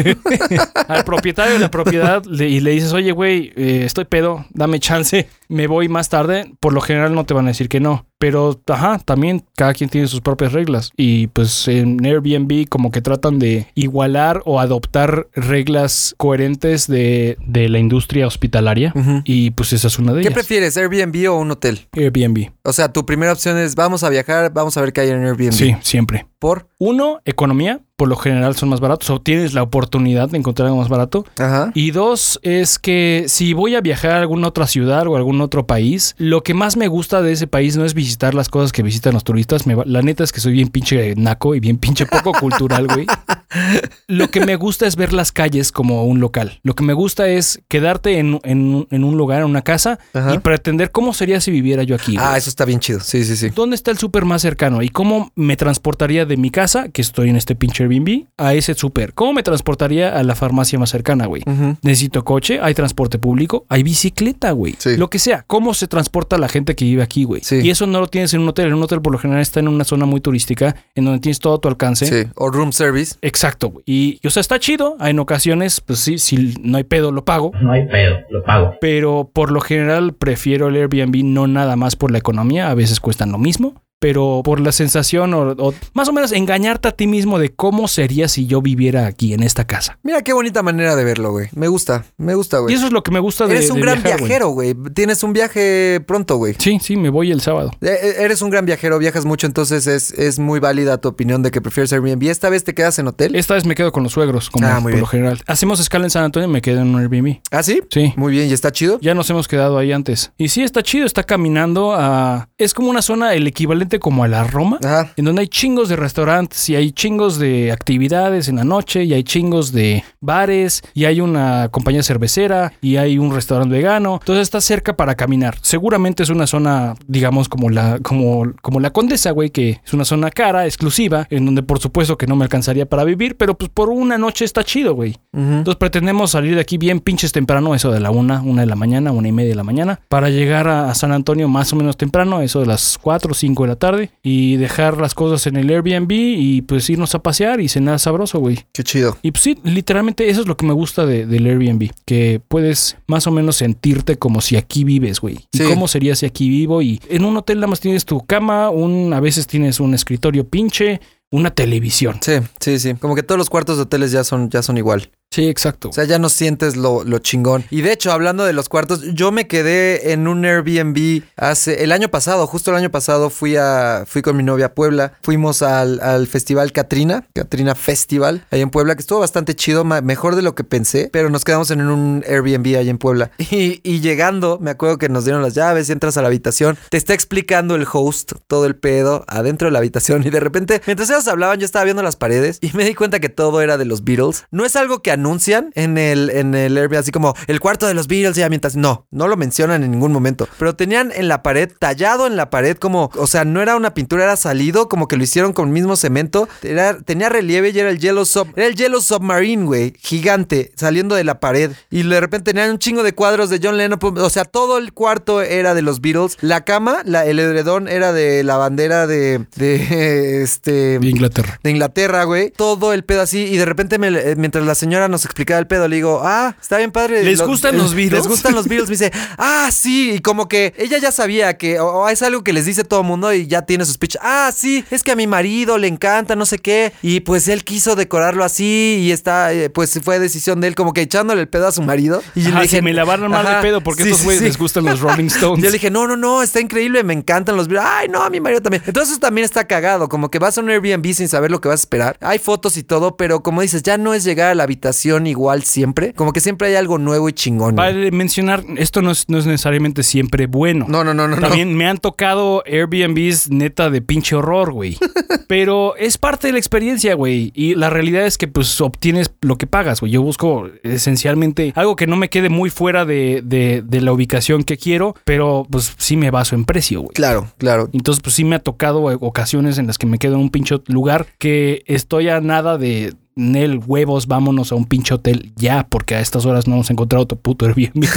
al propietario de la propiedad le- y le dices, oye, güey, eh, estoy pedo, dame chance, me voy más tarde, por lo general no te van a decir que no. Pero, ajá, también cada quien tiene sus propias reglas. Y pues en Airbnb como que tratan de igualar o adoptar reglas coherentes de, de la industria hospitalaria. Y pues esa es una de ¿Qué ellas. prefieres, Airbnb o un hotel? Airbnb. O sea, tu primera opción es vamos a viajar, vamos a ver qué hay en Airbnb. Sí, siempre. ¿Por? Uno, economía. Por lo general son más baratos o tienes la oportunidad de encontrar algo más barato. Ajá. Y dos, es que si voy a viajar a alguna otra ciudad o algún otro país, lo que más me gusta de ese país no es visitar las cosas que visitan los turistas. Me va- la neta es que soy bien pinche naco y bien pinche poco cultural, güey. [LAUGHS] Lo que me gusta es ver las calles como un local. Lo que me gusta es quedarte en, en- en un lugar, en una casa, Ajá. y pretender cómo sería si viviera yo aquí. güey. Ah, eso está bien chido. Sí, sí, sí. ¿Dónde está el súper más cercano? ¿Y cómo me transportaría de mi casa, que estoy en este pinche Airbnb, a ese súper? ¿Cómo me transportaría a la farmacia más cercana, güey? Necesito coche, hay transporte público, hay bicicleta, güey. Sí. Lo que sea, ¿cómo se transporta la gente que vive aquí, güey? Sí. Y eso no lo tienes en un hotel. En un hotel por lo general está en una zona muy turística, en donde tienes todo a tu alcance. Sí. O room service. Exacto, güey. Y, y, o sea, está chido. En ocasiones, pues sí, si no hay pedo, lo pago. No hay pedo, lo pago. Pero por lo general prefiero el Airbnb no nada más por la economía, a veces cuestan lo mismo, pero por la sensación o, o más o menos engañarte a ti mismo de cómo sería si yo viviera aquí en esta casa. Mira qué bonita manera de verlo, güey. Me gusta, me gusta, Y güey. eso es lo que me gusta de Eres un de gran viajar, viajero, güey. Tienes un viaje pronto, güey. Sí, sí, me voy el sábado. Eh, eh, Eres un gran viajero, viajas mucho, entonces es, es muy válida tu opinión de que prefieres Airbnb. ¿Esta vez te quedas en hotel? Esta vez me quedo con los suegros, como Ah, por lo general. Hacemos escala en San Antonio y me quedo en un Airbnb. ¿Ah, sí? Sí. Muy bien, ¿y está chido? Ya nos hemos quedado ahí antes. Y sí, está chido, está caminando a... Es como una zona, el equivalente como a la Roma. Ajá. en donde hay chingos de restaurantes y hay chingos de actividades en la noche y hay chingos de bares y hay una compañía cervecera y hay un restaurante vegano. Entonces está cerca para caminar. Seguramente es una zona, digamos, como la, como, como la Condesa, güey, que es una zona cara, exclusiva, en donde por supuesto que no me alcanzaría para vivir, pero pues por una noche está chido, güey. Ujú. Entonces pretendemos salir de aquí bien pinches temprano, eso de la una, una de la mañana, una y media de la mañana, para llegar a, a San Antonio más o menos temprano, eso de las 4 o 5 de la tarde, y dejar las cosas en el Airbnb y pues irnos a pasear y cenar sabroso, güey. Qué chido. Y pues sí, literalmente eso es lo que me gusta de- del Airbnb, que puedes más o menos sentirte como si aquí vives, güey. Sí. Y cómo sería si aquí vivo y en un hotel nada más tienes tu cama, un, a veces tienes un escritorio pinche, una televisión. Sí, sí, sí. Como que todos los cuartos de hoteles ya son, ya son igual. Sí, exacto. O sea, ya no sientes lo, lo chingón. Y de hecho, hablando de los cuartos, yo me quedé en un Airbnb hace el año pasado, justo el año pasado fui a fui con mi novia a Puebla. Fuimos al, al festival Katrina, Katrina Festival, ahí en Puebla, que estuvo bastante chido, mejor de lo que pensé, pero nos quedamos en un Airbnb ahí en Puebla. [LAUGHS] Y, y llegando, me acuerdo que nos dieron las llaves, entras a la habitación, te está explicando el host todo el pedo adentro de la habitación y de repente, mientras ellos hablaban, yo estaba viendo las paredes y me di cuenta que todo era de los Beatles. No es algo que anuncian en el, en el Airbnb, así como el cuarto de los Beatles, ya mientras. No, no lo mencionan en ningún momento. Pero tenían en la pared, tallado en la pared, como, o sea, no era una pintura, era salido, como que lo hicieron con el mismo cemento. Era, tenía relieve y era el Yellow Sub. Era el Yellow Submarine, güey, gigante, saliendo de la pared. Y de repente tenían un chingo de cuadros de John Lennon. O sea, todo el cuarto era de los Beatles. La cama, la, el edredón era de la bandera de, de [LAUGHS] este De Inglaterra. de Inglaterra, güey. Todo el pedo así. Y de repente, me- eh, mientras la señora nos explicaba el pedo. Le digo, ah, está bien padre. ¿Les gustan los [LAUGHS] Beatles? Les gustan los Beatles. Me dice, ah, sí. Y como que ella ya sabía que, o, o es algo que les dice todo el mundo y ya tiene su speech. Ah, sí, es que a mi marido le encanta, no sé qué. Y pues él quiso decorarlo así y está, eh, pues fue decisión de él, como que echándole el pedo a su marido. Y Ajá, le dije, si me lavaron mal de pedo porque sí, estos güeyes sí. les gustan los Rolling [LAUGHS] Stones. Yo le dije, no, no, no, está increíble, me encantan los Beatles. Ay, no, a mi marido también. Entonces eso también está cagado, como que vas a un Airbnb sin saber lo que vas a esperar. Hay fotos y todo, pero como dices, ya no es llegar a la habitación igual siempre. Como que siempre hay algo nuevo y chingón. Vale mencionar, esto no es, no es necesariamente siempre bueno. No, no, no, no, no. También me han tocado Airbnbs neta de pinche horror, güey. [LAUGHS] Pero es parte de la experiencia, güey. Y la realidad es que pues obtienes lo que pagas, güey. Yo busco esencialmente algo que no me quede muy fuera de, de- de la ubicación que quiero, pero pues sí me baso en precio, güey. Claro, claro. Entonces, pues sí me ha tocado ocasiones en las que me quedo en un pinche lugar que estoy a nada de Nel, huevos, vámonos a un pinche hotel ya, porque a estas horas no hemos encontrado otro puto Airbnb. [LAUGHS]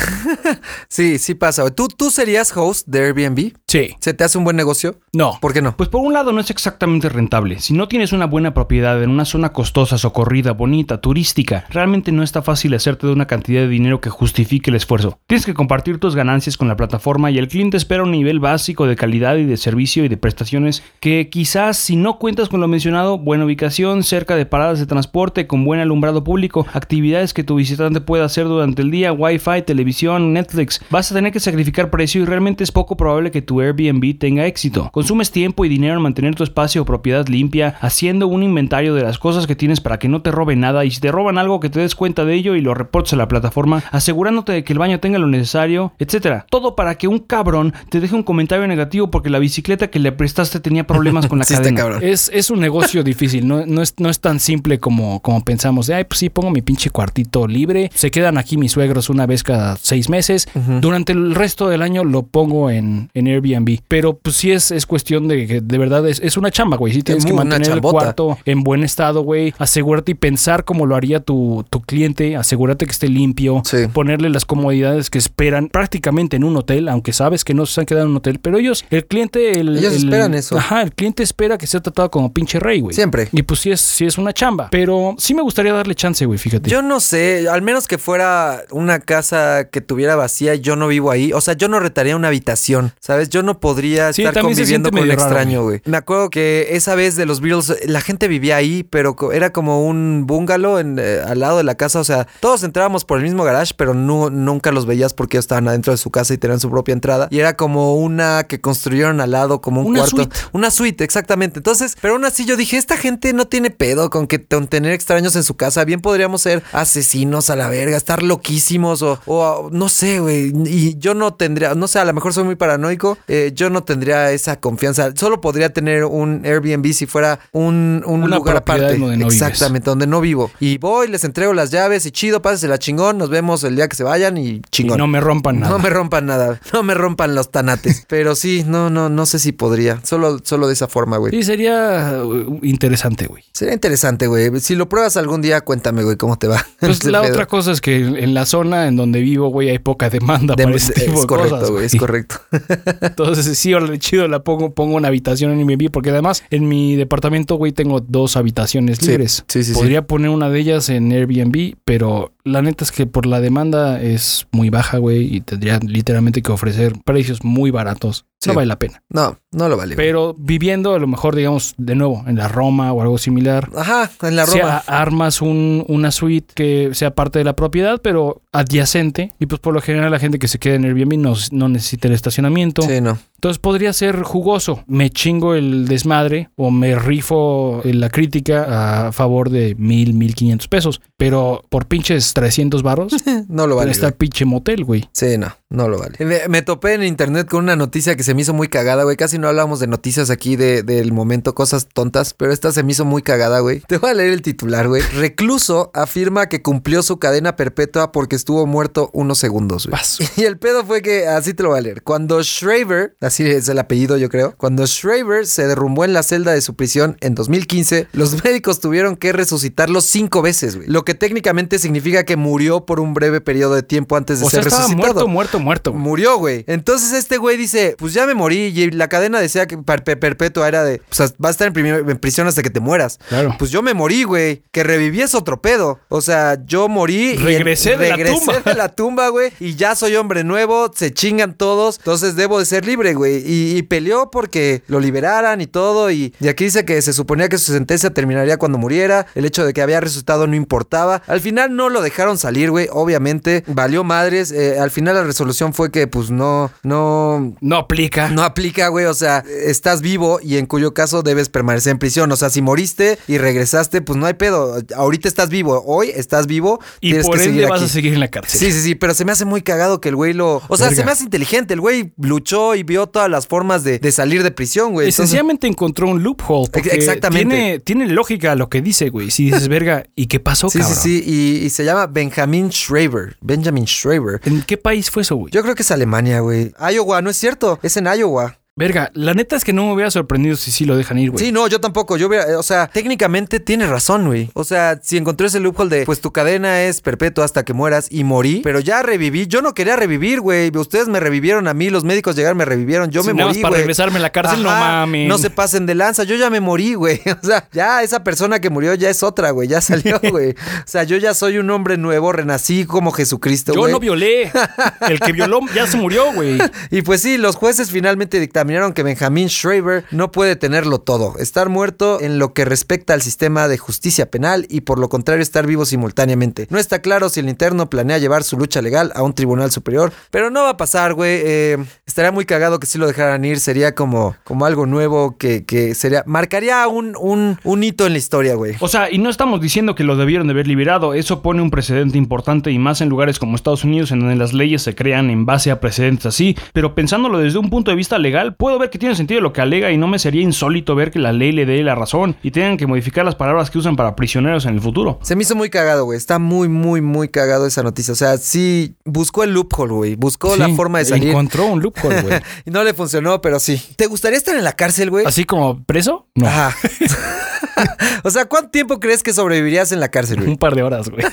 Sí, sí pasa. ¿Tú, ¿Tú serías host de Airbnb? sí. ¿Se te hace un buen negocio? No. ¿Por qué no? Pues por un lado no es exactamente rentable. Si no tienes una buena propiedad en una zona costosa, socorrida, bonita, turística, realmente no está fácil hacerte de una cantidad de dinero que justifique el esfuerzo. Tienes que compartir tus ganancias con la plataforma y el cliente espera un nivel básico de calidad y de servicio y de prestaciones que quizás si no cuentas con lo mencionado, buena ubicación, cerca de paradas de transporte, con buen alumbrado público, actividades que tu visitante pueda hacer durante el día, wifi, televisión, Netflix, vas a tener que sacrificar precio y realmente es poco probable que tu Airbnb tenga éxito. Consumes tiempo y dinero en mantener tu espacio o propiedad limpia, haciendo un inventario de las cosas que tienes para que no te roben nada y si te roban algo que te des cuenta de ello y lo reportes a la plataforma, asegurándote de que el baño tenga lo necesario, etcétera. Todo para que un cabrón te deje un comentario negativo porque la bicicleta que le prestaste tenía problemas con la [LAUGHS] Sí, cadena. cabrón. Es, es un negocio difícil, no, no, es, no es tan simple como, como pensamos. De, ay, pues sí, pongo mi pinche cuartito libre. Se quedan aquí mis suegros una vez cada seis meses. Durante el resto del año lo pongo en, en Airbnb. Pero pues sí es, es cuestión de que de verdad es, es una chamba, güey. Sí tienes que muy- una mantener el cuarto en buen estado, güey. Asegúrate y pensar como lo haría tu, tu cliente. Asegúrate que esté limpio. Sí. Ponerle las comodidades que esperan prácticamente en un hotel, aunque sabes que no se han quedado en un hotel. Pero ellos, el cliente... El, Ellos el- esperan eso. Ajá, el cliente espera que sea tratado como pinche rey, güey. Siempre. Y pues sí es, sí es una chamba. Pero sí me gustaría darle chance, güey, fíjate. Yo no sé, al menos que fuera una casa que tuviera vacía, yo no vivo ahí. O sea, yo no retaría una habitación, ¿sabes? Yo no podría Sí, estar conviviendo con un extraño, güey. Me acuerdo que esa vez de los Beatles, la gente vivía ahí, pero era como un bungalow en, eh, al lado de la casa. O sea, todos entrábamos por el mismo garage, pero no, nunca los veías porque ellos estaban adentro de su casa y tenían su propia entrada. Y era como una que construyeron al lado, como un Una cuarto. suite. Una suite, exactamente. Entonces, pero aún así yo dije, esta gente no tiene pedo con que con tener extraños en su casa. Bien podríamos ser asesinos a la verga, estar loquísimos o, o no sé, güey. Y yo no tendría, no sé, a lo mejor soy muy paranoico. eh, yo no tendría esa confianza. Solo podría tener un Airbnb si fuera un, un Una lugar aparte. donde no vives. Exactamente, donde no vivo. Y voy, les entrego las llaves y chido, pásensela chingón. Nos vemos el día que se vayan y Y chingón. no me rompan nada. No me rompan nada, no me rompan los tanates. [LAUGHS] Pero sí, no, no, no sé si podría. Solo, solo de esa forma, güey. Sí, sería uh, interesante, güey. Sería interesante, güey. Si lo pruebas algún día, cuéntame, güey, cómo te va. [LAUGHS] Pues Ese la pedo. otra cosa es que en la zona en donde vivo, güey, hay poca demanda De- para tipo es de correcto, cosas, güey, es correcto. [LAUGHS] Entonces, sí, chido, la pongo, pongo una habitación en Airbnb, porque además en mi departamento, güey, tengo dos habitaciones libres. sí, sí, sí. Podría poner una de ellas en Airbnb, pero la neta es que por la demanda es muy baja, güey, y tendría literalmente que ofrecer precios muy baratos. Sí. No vale la pena. No, no lo vale. Pero viviendo, a lo mejor, digamos, de nuevo, en la Roma o algo similar. Ajá, en la Roma. a- armas un- una suite que sea parte de la propiedad, pero adyacente. Y pues por lo general la gente que se queda en Airbnb no, no necesita el estacionamiento. Sí, no. Entonces podría ser jugoso. Me chingo el desmadre o me rifo la crítica a favor de mil, mil quinientos pesos. Pero por pinches 300 varos, [LAUGHS] No lo vale. está güey. pinche motel, güey. Sí, no, no lo vale. Me, me topé en internet con una noticia que se me hizo muy cagada, güey. Casi no hablamos de noticias aquí de- del momento, cosas tontas, pero esta se me hizo muy cagada, güey. [LAUGHS] Te voy a leer el titular, güey. Recluso afirma que cumplió su cadena perpetua porque estuvo muerto unos segundos, güey. [LAUGHS] Y el pedo fue que, así te lo voy a leer. Cuando Shraver, así es el apellido yo creo. Cuando Schreiber se derrumbó en la celda de su prisión en 2015, los [LAUGHS] médicos tuvieron que resucitarlo cinco veces, güey. Lo que técnicamente significa que murió por un breve periodo de tiempo antes de O ser sea, estaba resucitado. muerto, muerto, muerto. Murió, güey. Entonces este güey dice, pues ya me morí. Y la cadena decía que per- per- perpetua era de, pues vas a estar en, en prisión hasta que te mueras. Claro. Pues yo me morí, güey. Que reviví es otro pedo. O sea, yo morí. Regresé de la regresé tumba. de la tumba, güey. Y ya soy hombre nuevo. Se chingan todos. Entonces debo de ser libre, güey. Y, y peleó porque lo liberaran y todo. Y, y aquí dice que se suponía que su sentencia terminaría cuando muriera. El hecho de que había resucitado no importaba. Al final no lo dejaron salir, güey. Obviamente. Valió madres. Eh, al final la resolución fue que, pues, no, no, No aplica. no aplica, güey. O sea, estás vivo y en cuyo caso debes permanecer en prisión. O sea, si moriste y regresaste, pues no hay pedo. Ahorita estás vivo. Hoy estás vivo. y tienes por que ende seguir vas aquí. a seguir en la cárcel. Sí, sí, sí, pero se me hace muy cagado que el güey lo... O sea, Verga. se me hace inteligente. El güey luchó y vio todas las formas de, de salir de prisión, güey. Y Entonces- sencillamente encontró un loophole. exactamente. Tiene, tiene lógica lo que dice, güey. Si dices, verga, ¿y qué pasó, Sí, cabrón? sí, sí. Y, y se llama Benjamin Schreiber. Benjamin Schreiber. ¿En qué país fue eso, güey? Yo creo que es Alemania, güey. Iowa, no es cierto. Es en Iowa. Verga, la neta es que no me hubiera sorprendido si sí lo dejan ir, güey. Sí, no, yo tampoco. Yo hubiera, o sea, técnicamente tiene razón, güey. O sea, si encontré ese loophole de, pues tu cadena es perpetua hasta que mueras y morí, pero ya reviví. Yo no quería revivir, güey. Ustedes me revivieron a mí, los médicos llegaron, me revivieron. Yo me nada morí, para güey. regresarme a la cárcel, no mames. No se pasen de lanza. Yo ya me morí, güey. [LAUGHS] O sea, ya esa persona que murió ya es otra, güey. Ya salió, [LAUGHS] güey. O sea, yo ya soy un hombre nuevo, renací como Jesucristo, Yo güey. no violé. [LAUGHS] El que violó ya se murió, güey. Y pues sí, los jueces finalmente dictaminaron que Benjamin Schreiber no puede tenerlo todo, estar muerto en lo que respecta al sistema de justicia penal y por lo contrario estar vivo simultáneamente. No está claro si el interno planea llevar su lucha legal a un tribunal superior, pero no va a pasar, güey. Eh, estaría muy cagado que si lo dejaran ir, sería como, como algo nuevo que, que sería, marcaría un, un, un hito en la historia, güey. O sea, y no estamos diciendo que lo debieron de haber liberado. Eso pone un precedente importante y más en lugares como Estados Unidos en donde las leyes se crean en base a precedentes así. Pero pensándolo desde un punto de vista legal, puedo ver que tiene sentido lo que alega y no me sería insólito ver que la ley le dé la razón y tengan que modificar las palabras que usan para prisioneros en el futuro. Se me hizo muy cagado, güey. Está muy, muy, muy cagado esa noticia. O sea, sí, buscó el loophole, güey. Buscó la forma de salir. Encontró un loophole, güey. [LAUGHS] y no le funcionó, pero sí. ¿Te gustaría estar en la cárcel, güey? Así como preso, no. Ajá. [LAUGHS] [LAUGHS] o sea, ¿cuánto tiempo crees que sobrevivirías en la cárcel, güey? Un par de horas, güey.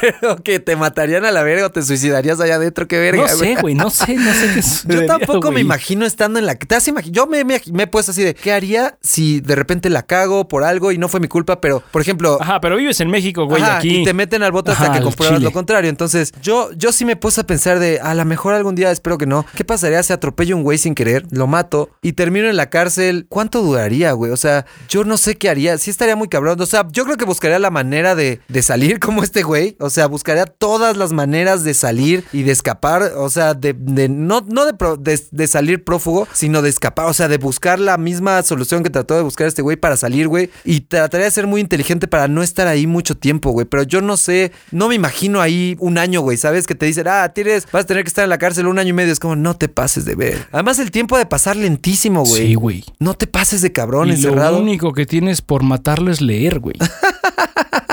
Pero que te matarían a la verga o te suicidarías allá adentro, qué verga, No sé, güey, no sé, no sé qué [LAUGHS] Yo sucedería, tampoco me imagino estando en la... ¿Te has imagi- Yo me, me- me he puesto así de, ¿qué haría si de repente la cago por algo y no fue mi culpa? Pero, por ejemplo... Ajá, pero vives en México, güey, Ajá, aquí. y te meten al bote hasta Ajá, que compruebas lo contrario. Entonces, yo, yo sí me puse a pensar de, a lo mejor algún día, espero que no. ¿Qué pasaría si atropello un güey sin querer, lo mato y termino en la cárcel? ¿Cuánto duraría, güey? O sea, yo no sé qué haría. Sí estaría muy cabrón. O sea, yo creo que buscaría la manera de, de salir como este güey. O sea, buscaría todas las maneras de salir y de escapar. O sea, de, de- no, no de, pro- de, de salir prófugo, sino de escapar. O sea, de buscar la misma solución que trató de buscar este güey para salir, güey. Y trataría de ser muy inteligente para no estar ahí mucho tiempo, güey. Pero yo no sé, no me imagino ahí un año, güey. ¿Sabes? Que te dicen, ah, tienes, vas a tener que estar en la cárcel un año y medio. Es como, no te pases de ver. Además, el tiempo de pasar lentísimo, güey. Sí, güey. No te pases de cabrón Y encerrado. lo único que tienes por matarlo es leer, güey. [LAUGHS]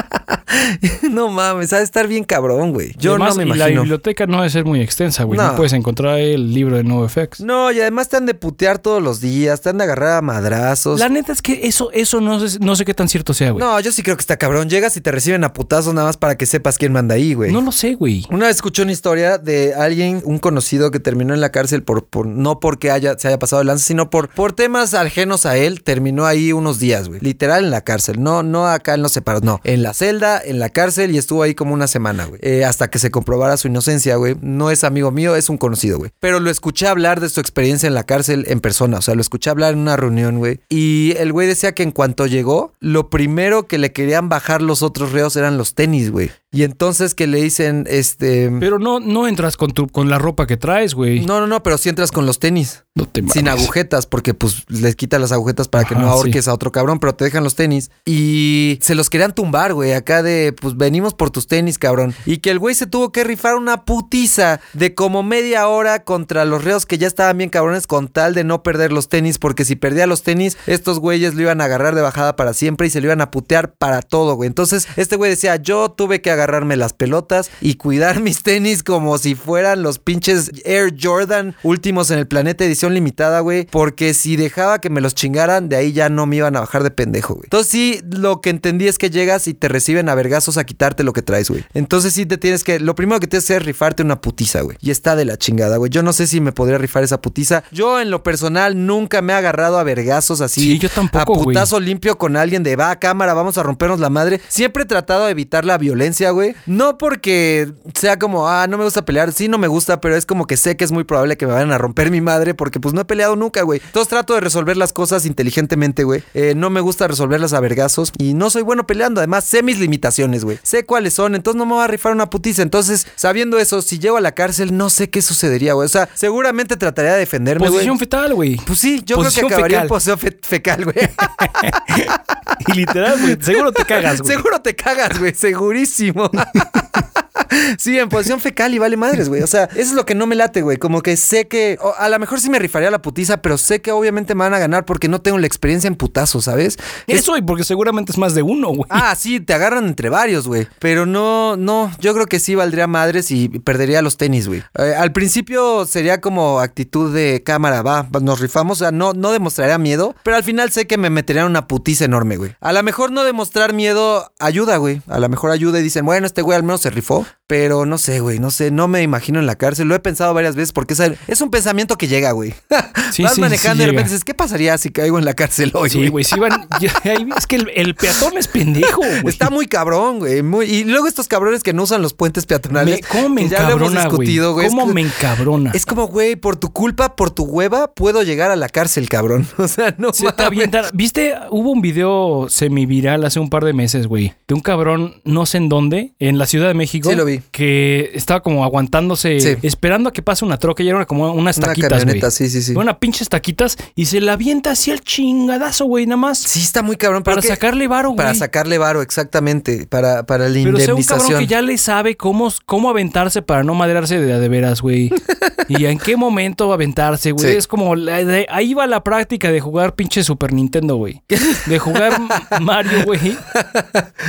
[LAUGHS] no mames, ha de estar bien cabrón, güey. Yo Además, no me y la imagino. biblioteca no debe ser muy extensa, güey. No. No. puedes encontrar el libro de NoFX. No, y además te han de putear todos los días, te han de agarrar a madrazos. La neta es que eso, eso no sé, no sé qué tan cierto sea, güey. No, yo sí creo que está cabrón. Llegas y te reciben a putazos nada más para que sepas quién manda ahí, güey. No lo sé, güey. Una vez escuché una historia de alguien, un conocido que terminó en la cárcel por, por no porque haya, se haya pasado de lanza, sino por, por temas ajenos a él, terminó ahí unos días, güey. Literal en la cárcel. No, no acá en los separados, no. En la celda, en la cárcel y estuvo ahí como una semana, güey. Eh, hasta que se comprobara su inocencia, güey. No es amigo mío, es un conocido, güey. Pero lo escuché hablar de su experiencia en la cárcel en persona. O sea, lo escuché hablar en una reunión, güey. Y el güey decía que en cuanto llegó, lo primero que le querían bajar los otros reos eran los tenis, güey. Y entonces que le dicen, este... Pero no, no entras con tu, con la ropa que traes, güey. No, no, no, pero si entras con los tenis. No te Sin agujetas, porque pues les quitan las agujetas para que Ajá, no ahorques sí. a otro cabrón, pero te dejan los tenis. Y se los querían tumbar, güey, acá de, pues venimos por tus tenis, cabrón. Y que el güey se tuvo que rifar una putiza de como media hora contra los reos que ya estaban bien cabrones con tal de no perder los tenis, porque si perdía los tenis, estos güeyes lo iban a agarrar de bajada para siempre y se lo iban a putear para todo, güey. Entonces, este güey decía, yo tuve que agarrarme las pelotas y cuidar mis tenis como si fueran los pinches Air Jordan últimos en el planeta edición limitada, güey. Porque si dejaba que me los chingaran, de ahí ya no me iban a bajar de pendejo, güey. Entonces sí, lo que entendí es que llegas y te reciben a vergazos a quitarte lo que traes, güey. Entonces sí te tienes que, lo primero que tienes que hacer es rifarte una putiza, güey. Y está de la chingada, güey. Yo no sé si me podría rifar esa putiza. Yo en lo personal nunca me he agarrado a vergazos así. Sí, yo tampoco, A güey. putazo limpio con alguien de va a cámara, vamos a rompernos la madre. Siempre he tratado de evitar la violencia, güey. No porque sea como, ah, no me gusta pelear. Sí, no me gusta, pero es como que sé que es muy probable que me vayan a romper mi madre porque pues no he peleado nunca, güey. Entonces trato de resolver las cosas inteligentemente, güey. Eh, no me gusta resolverlas a vergazos y no soy bueno peleando. Además, sé mis limitaciones, güey. Sé cuáles son, entonces no me voy a rifar una putiza. Entonces, sabiendo eso, si llego a la cárcel, no sé qué sucedería, güey. O sea, seguramente trataría de defenderme, güey. Posición fetal, güey. Pues sí, yo Posición creo que acabaría en fecal. poseo fe- fecal, güey. [LAUGHS] Y literal, güey. Seguro te cagas, güey. Seguro te cagas, güey, segurísimo. [LAUGHS] [LAUGHS] Sí, en posición fecal y vale madres, güey. O sea, eso es lo que no me late, güey. Como que sé que. o a lo mejor sí me rifaría la putiza, pero sé que obviamente me van a ganar porque no tengo la experiencia en putazo, ¿sabes? Es- Eso, y porque seguramente es más de uno, güey. Ah, sí, te agarran entre varios, güey. Pero no, no, yo creo que sí valdría madres y perdería los tenis, güey. Eh, al principio sería como actitud de cámara, va, nos rifamos, o sea, no, no demostraría miedo, pero al final sé que me meterían una putiza enorme, güey. A lo mejor no demostrar miedo ayuda, güey. A lo mejor ayuda y dicen, bueno, este güey al menos se rifó, pero no sé, güey, no sé, no me imagino en la cárcel. Lo he pensado varias veces porque es, es un pensamiento que llega, güey. [LAUGHS] Sí, Vas sí, manejando sí y de repente dices, ¿qué pasaría si caigo en la cárcel hoy, Sí, güey, sí van. [LAUGHS] es que el, el peatón es pendejo, güey. Está muy cabrón, güey. Muy... Y luego estos cabrones que no usan los puentes peatonales. Me- ¿Cómo me ya lo hemos discutido, güey? ¿Cómo es, me encabrona? es como, güey, por tu culpa, por tu hueva, puedo llegar a la cárcel, cabrón. [LAUGHS] O sea, no Se mames. avientan- ¿Viste? Hubo un video semiviral hace un par de meses, güey. De un cabrón, no sé en dónde, en la Ciudad de México. Sí, lo vi. Que estaba como aguantándose, Sí. esperando a que pase una troca y era como unas Una taquitas, güey. camioneta, sí, sí, sí. Una pinches taquitas y se la avienta así al chingadazo, güey, nada más. Sí, está muy cabrón. pero para sacarle varo, güey. Para sacarle varo, exactamente. Para, para la Pero sea un indemnización. cabrón que ya le sabe cómo, cómo aventarse para no maderarse de de veras, güey. [LAUGHS] y en qué momento aventarse, güey. Sí. Es como, la- de- ahí va la práctica de jugar pinche Super Nintendo, güey. De jugar [LAUGHS] Mario, güey.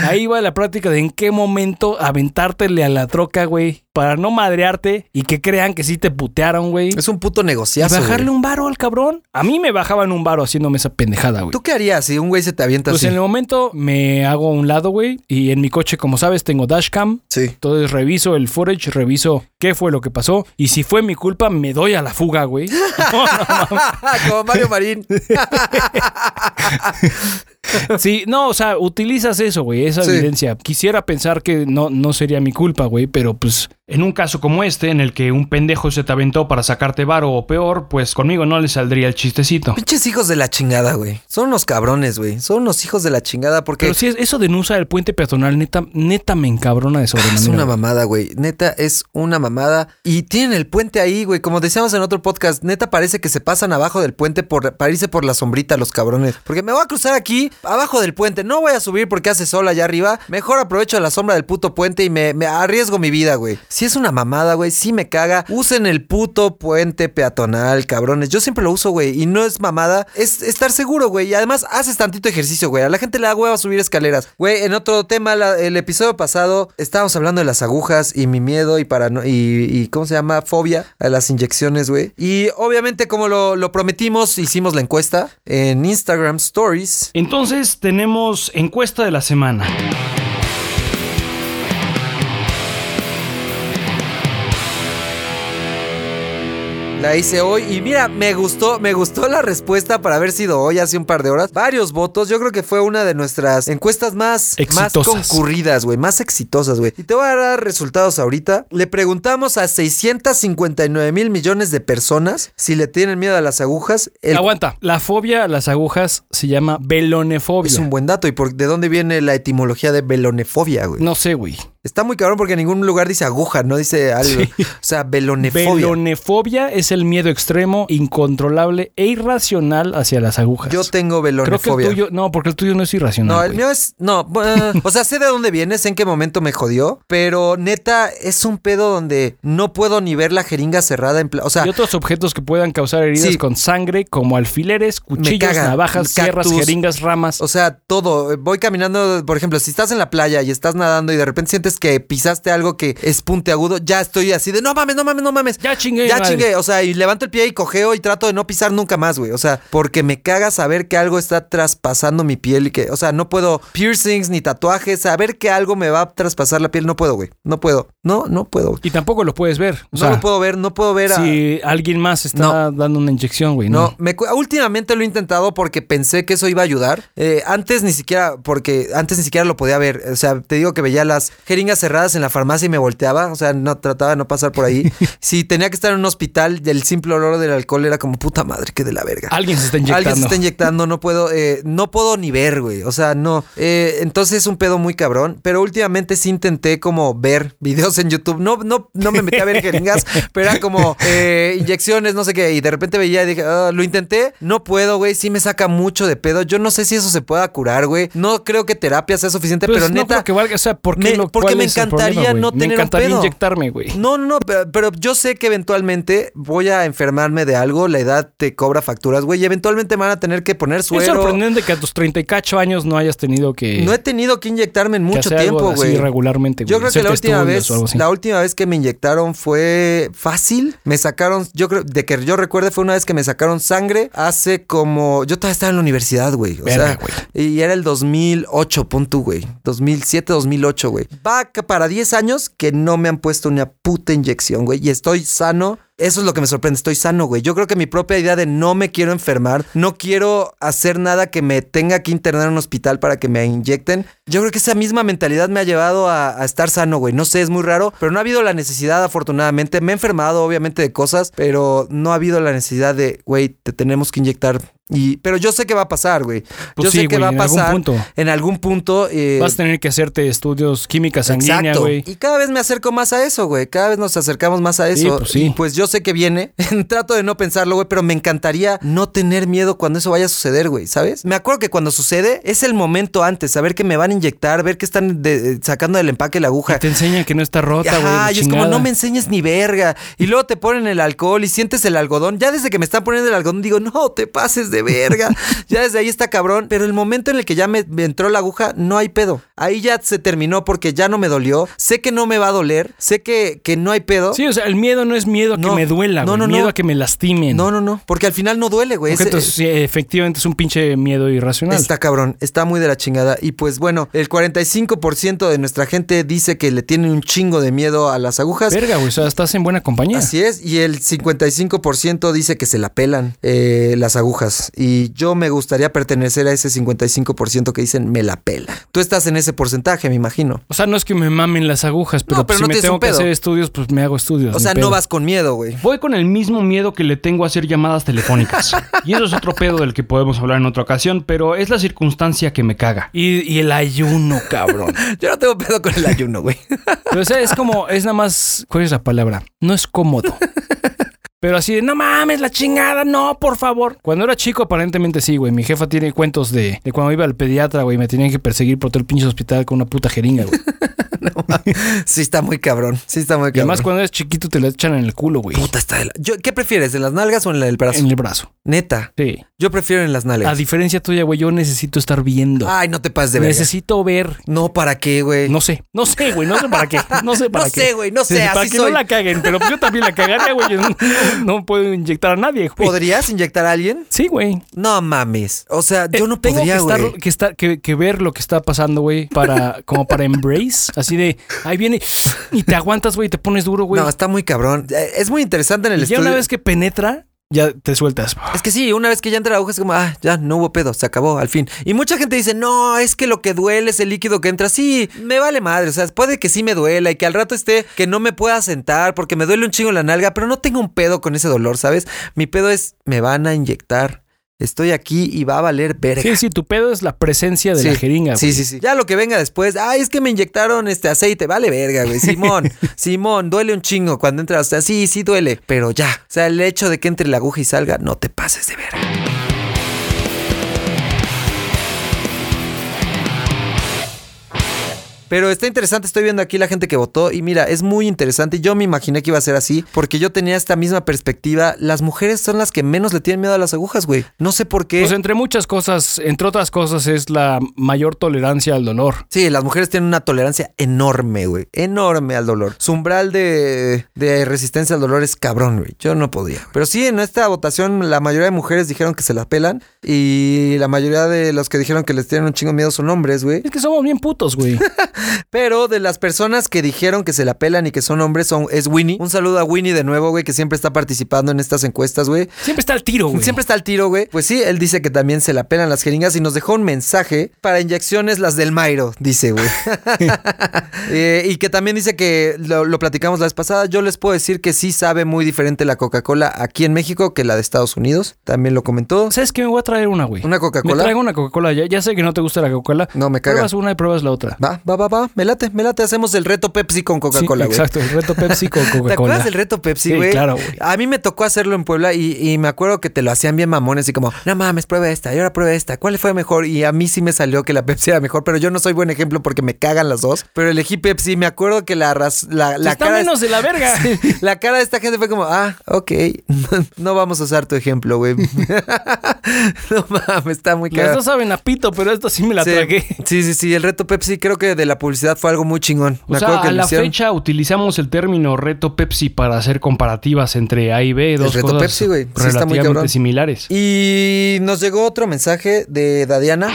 Ahí va la práctica de en qué momento a la troca, güey. Para no madrearte y que crean que sí te putearon, güey. Es un puto Y negociazo. bajarle güey. un varo al cabrón. A mí me bajaban un varo haciéndome esa pendejada, güey. ¿Tú qué harías si un güey se te avienta Pues así? en el momento me hago a un lado, güey. Y en mi coche, como sabes, tengo dashcam. Sí. Entonces reviso el footage, reviso qué fue lo que pasó. Y si fue mi culpa, me doy a la fuga, güey. No, [LAUGHS] no, como Mario Marín. [LAUGHS] Sí, no, o sea, utilizas eso, güey, esa Sí. evidencia. Quisiera pensar que no, no sería mi culpa, güey, pero pues en un caso como este, en el que un pendejo se te aventó para sacarte varo o peor, pues conmigo no le saldría el chistecito. Pinches hijos de la chingada, güey. Son unos cabrones, güey. Son unos hijos de la chingada porque... Pero sí, eso de no usar el puente peatonal, neta, neta me encabrona de sobremanera. Es una mamada, güey. Neta, es una mamada. Y tienen el puente ahí, güey. Como decíamos en otro podcast, neta parece que se pasan abajo del puente por, para irse por la sombrita los cabrones. Porque me voy a cruzar aquí, abajo del puente. No voy a subir porque hace sol allá arriba. Mejor aprovecho la sombra del puto puente y me, me arriesgo mi vida, güey. Si es una mamada, güey, sí me caga. Usen el puto puente peatonal, cabrones. Yo siempre lo uso, güey. Y no es mamada, es estar seguro, güey. Y además haces tantito ejercicio, güey. A la gente le da hueva subir escaleras. Güey, en otro tema, el episodio pasado estábamos hablando de las agujas y mi miedo y para y, y ¿cómo se llama? Fobia a las inyecciones, güey. Y obviamente, como lo, lo prometimos, hicimos la encuesta en Instagram Stories. Entonces tenemos encuesta de la semana. La hice hoy y mira, me gustó, me gustó la respuesta para haber sido hoy hace un par de horas. Varios votos, yo creo que fue una de nuestras encuestas más, más concurridas, güey, más exitosas, güey. Y te voy a dar resultados ahorita. Le preguntamos a 659 mil millones de personas si le tienen miedo a las agujas. El- Aguanta, la fobia a las agujas se llama velonefobia. es un buen dato. ¿Y por, de dónde viene la etimología de velonefobia, güey? No sé, güey. Está muy cabrón porque en ningún lugar dice aguja, no dice algo. Sí. O sea, velonefobia. Velonefobia es el miedo extremo, incontrolable e irracional hacia las agujas. Yo tengo Creo que velonefobia. el tuyo, no, porque el tuyo no es irracional. No, el güey. mío es. No, o sea, sé de dónde viene, sé en qué momento me jodió, pero neta, es un pedo donde no puedo ni ver la jeringa cerrada en O sea, y otros objetos que puedan causar heridas Sí. con sangre, como alfileres, cuchillos, caga. navajas, sierras, Cactus. jeringas, ramas. O sea, todo. Voy caminando, por ejemplo, si estás en la playa y estás nadando y de repente sientes que pisaste algo que es puntiagudo, ya estoy así de no mames, no mames, no mames. ya chingué. Ya madre. chingué, o sea, y levanto el pie y cojeo y trato de no pisar nunca más, güey. O sea, porque me caga saber que algo está traspasando mi piel y que, o sea, no puedo piercings ni tatuajes, saber que algo me va a traspasar la piel, no puedo, güey. No puedo. No, no puedo. Y tampoco lo puedes ver. O No sea, lo puedo ver, no puedo ver a... si alguien más está dando una inyección, güey. No, No. me últimamente lo he intentado porque pensé que eso iba a ayudar. Eh, antes ni siquiera, porque antes ni siquiera lo podía ver. O sea, te digo que veía las jeringas cerradas en la farmacia y me volteaba. O sea, no trataba de no pasar por ahí. [LAUGHS] si tenía que estar en un hospital, el simple olor del alcohol era como puta madre, que de la verga. Alguien se está inyectando. Alguien se está inyectando, no puedo, eh, no puedo ni ver, güey. O sea, no. Eh, entonces es un pedo muy cabrón. Pero últimamente sí intenté como ver videos en YouTube. No, no, no me metí a ver jeringas, [LAUGHS] pero era como eh, inyecciones, no sé qué. Y de repente veía y dije, "Ah, lo intenté, no puedo, güey. Sí me saca mucho de pedo. Yo no sé si eso se pueda curar, güey. No creo que terapia sea suficiente, Pues pero no neta. creo que valga. O sea, ¿por qué me- lo, porque me es encantaría problema, no Me tener un encantaría pedo. inyectarme, güey. No, no, pero, pero yo sé que eventualmente voy a enfermarme de algo, la edad te cobra facturas, güey, y eventualmente me van a tener que poner Es suero. sorprendente que a tus 38 años no hayas tenido que, No he tenido que inyectarme en mucho tiempo, güey. regularmente, güey. Yo creo que la última vez, la última vez que me inyectaron fue fácil. Me sacaron, yo creo, de que yo recuerde fue una vez que me sacaron sangre hace como, yo todavía estaba en la universidad, güey. O Verga, sea, güey. y era el 2008, pon tú, güey. 2007, 2008, güey. Va para 10 años que no me han puesto una puta inyección, güey. Y estoy sano. Eso es lo que me sorprende, estoy sano, güey. Yo creo que mi propia idea de no me quiero enfermar, no quiero hacer nada que me tenga que internar en un hospital para que me inyecten. Yo creo que esa misma mentalidad me ha llevado a, a estar sano, güey. No sé, es muy raro, pero no ha habido la necesidad, afortunadamente. Me he enfermado, obviamente, de cosas, pero no ha habido la necesidad de, güey, te tenemos que inyectar. Y, pero yo sé que va a pasar, güey. Pues yo sí, sé que güey, va a en algún pasar punto. en algún punto. eh, Vas a tener que hacerte estudios química sanguínea, güey. Y cada vez me acerco más a eso, güey. Cada vez nos acercamos más a Sí, eso. pues sí. Y pues yo sé que viene. [LAUGHS] Trato de no pensarlo, güey, pero me encantaría no tener miedo cuando eso vaya a suceder, güey, ¿sabes? Me acuerdo que cuando sucede es el momento antes, saber que me van a inyectar, ver que están de- sacando del empaque la aguja. Y te enseñan que no está rota, güey. La y es como no me enseñes ni verga. Y luego te ponen el alcohol y sientes el algodón. Ya desde que me están poniendo el algodón digo, no te pases de verga. [LAUGHS] ya desde ahí está cabrón. Pero el momento en el que ya me, me entró la aguja, no hay pedo. Ahí ya se terminó porque ya no me dolió. Sé que no me va a doler. Sé que, que no hay pedo. Sí, o sea, el miedo no es miedo a No. Que me duela, No, güey. no, miedo no. a que me lastimen. No, no, no. Porque al final no duele, güey. Entonces, sí, efectivamente, es un pinche miedo irracional. Está cabrón, está muy de la chingada. Y pues bueno, el 45% de nuestra gente dice que le tienen un chingo de miedo a las agujas. Verga, güey. O sea, estás en buena compañía. Así es, y el 55% dice que se la pelan eh, las agujas. Y yo me gustaría pertenecer a ese 55% que dicen me la pela. Tú estás en ese porcentaje, me imagino. O sea, no es que me mamen las agujas, pero, No, pero pues, no si me tengo que hacer estudios, pues me hago estudios. O sea, no vas con miedo, güey. Voy con el mismo miedo que le tengo a hacer llamadas telefónicas. [LAUGHS] Y eso es otro pedo del que podemos hablar en otra ocasión, pero es la circunstancia que me caga. Y, y el ayuno, cabrón. [LAUGHS] Yo no tengo pedo con el ayuno, güey. [LAUGHS] Pero o sea, es como, es nada más, ¿cuál es la palabra? No es cómodo. Pero así de, no mames, la chingada, no, por favor. Cuando era chico, aparentemente sí, güey. Mi jefa tiene cuentos de, de cuando iba al pediatra, güey. Me tenían que perseguir por todo el pinche hospital con una puta jeringa, güey. [LAUGHS] Sí está muy cabrón. Sí está muy Y cabrón. además, cuando eres chiquito, te la echan en el culo, güey. Puta está de la- Yo- ¿Qué prefieres, en las nalgas o en la del brazo? En el brazo. Neta. Sí. Yo prefiero en las A nalgas. diferencia tuya, güey, yo necesito estar viendo. Ay, no te pases de verga. necesito ver. No, ¿para qué, güey? No sé, no sé, güey, no sé para qué. No sé [LAUGHS] para No qué. sé, güey, no sé, Para así que soy. no la caguen, pero yo también la cagaría, güey. No, no puedo inyectar a nadie, güey. ¿Podrías inyectar a alguien? Sí, güey. No mames. O sea, yo Eh, no tengo podría, que, estar- que, estar- que, que ver lo que está pasando, güey, para, como para embrace. Así de, ahí viene y te aguantas, güey, y te pones duro, güey. No, está muy cabrón. Eh, Es muy interesante en el y ya estudio. una vez que penetra, ya te sueltas. Es que sí, una vez que ya entra la aguja es como, ah, ya no hubo pedo, se acabó, al fin. Y mucha gente dice, no, es que lo que duele es el líquido que entra. Sí, me vale madre, o sea, puede que sí me duela y que al rato esté, que no me pueda sentar porque me duele un chingo la nalga, pero no tengo un pedo con ese dolor, ¿sabes? Mi pedo es, me van a inyectar. Estoy aquí y va a valer verga. Sí, sí, tu pedo es la presencia de Sí. la jeringa. Sí, güey. sí, sí. Ya lo que venga después, ay, es que me inyectaron este aceite, vale verga, güey. [LAUGHS] Simón, Simón, duele un chingo cuando entras. O sea, sí, sí duele, pero ya. O sea, el hecho de que entre la aguja y salga, no te pases de verga. Pero está interesante, estoy viendo aquí la gente que votó y mira, es muy interesante. Yo me imaginé que iba a ser así porque yo tenía esta misma perspectiva. Las mujeres son las que menos le tienen miedo a las agujas, güey. No sé por qué. Pues entre muchas cosas, entre otras cosas, es la mayor tolerancia al dolor. Sí, las mujeres tienen una tolerancia enorme, güey. Enorme al dolor. Su umbral de, de resistencia al dolor es cabrón, güey. Yo no podría. güey. Pero sí, en esta votación la mayoría de mujeres dijeron que se la pelan y la mayoría de los que dijeron que les tienen un chingo miedo son hombres, güey. Es que somos bien putos, güey. [LAUGHS] Pero de las personas que dijeron que se la pelan y que son hombres son, es Winnie. Un saludo a Winnie de nuevo, güey, que siempre está participando en estas encuestas, güey. Siempre está al tiro, güey. Siempre está al tiro, güey. Pues sí, él dice que también se la pelan las jeringas y nos dejó un mensaje para inyecciones las del Mairo, dice, güey. [LAUGHS] Eh, y que también dice que lo, lo platicamos la vez pasada. Yo les puedo decir que sí sabe muy diferente la Coca-Cola aquí en México que la de Estados Unidos. También lo comentó. ¿Sabes qué? Me voy a traer una, güey. ¿Una Me Coca-Cola? traigo una Coca-Cola. Ya, ya sé que no te gusta la Coca-Cola. No, me caga. Pruebas una y pruebas la otra. Va, va, va, va. Me late, me late. Hacemos el reto Pepsi con Coca-Cola, Sí, güey. exacto, el reto Pepsi con [LAUGHS] Coca-Cola. ¿Te acuerdas del reto Pepsi, Sí, güey? claro, güey. A mí me tocó hacerlo en Puebla y, y me acuerdo que te lo hacían bien mamones, así como, no mames, prueba esta, y ahora prueba esta. ¿Cuál fue mejor? Y a mí sí me salió que la Pepsi era mejor, pero yo no soy buen ejemplo porque me cagan las dos. Pero elegí Pepsi. Me acuerdo que la, la, la Está cara. menos de la verga. [LAUGHS] Sí, la cara de esta gente fue como, ah, ok, [LAUGHS] no vamos a usar tu ejemplo, güey. no mames, está muy Las cagado. dos saben a pito, pero esto sí me la sí, tragué. sí, sí, sí, el reto Pepsi creo que de la publicidad fue algo muy chingón. O Me sea, que a la hicieron. fecha utilizamos el término reto Pepsi para hacer comparativas entre A y B, dos reto cosas Pepsi, güey. Sí, muy relativamente similares. Y nos llegó otro mensaje de Dadiana.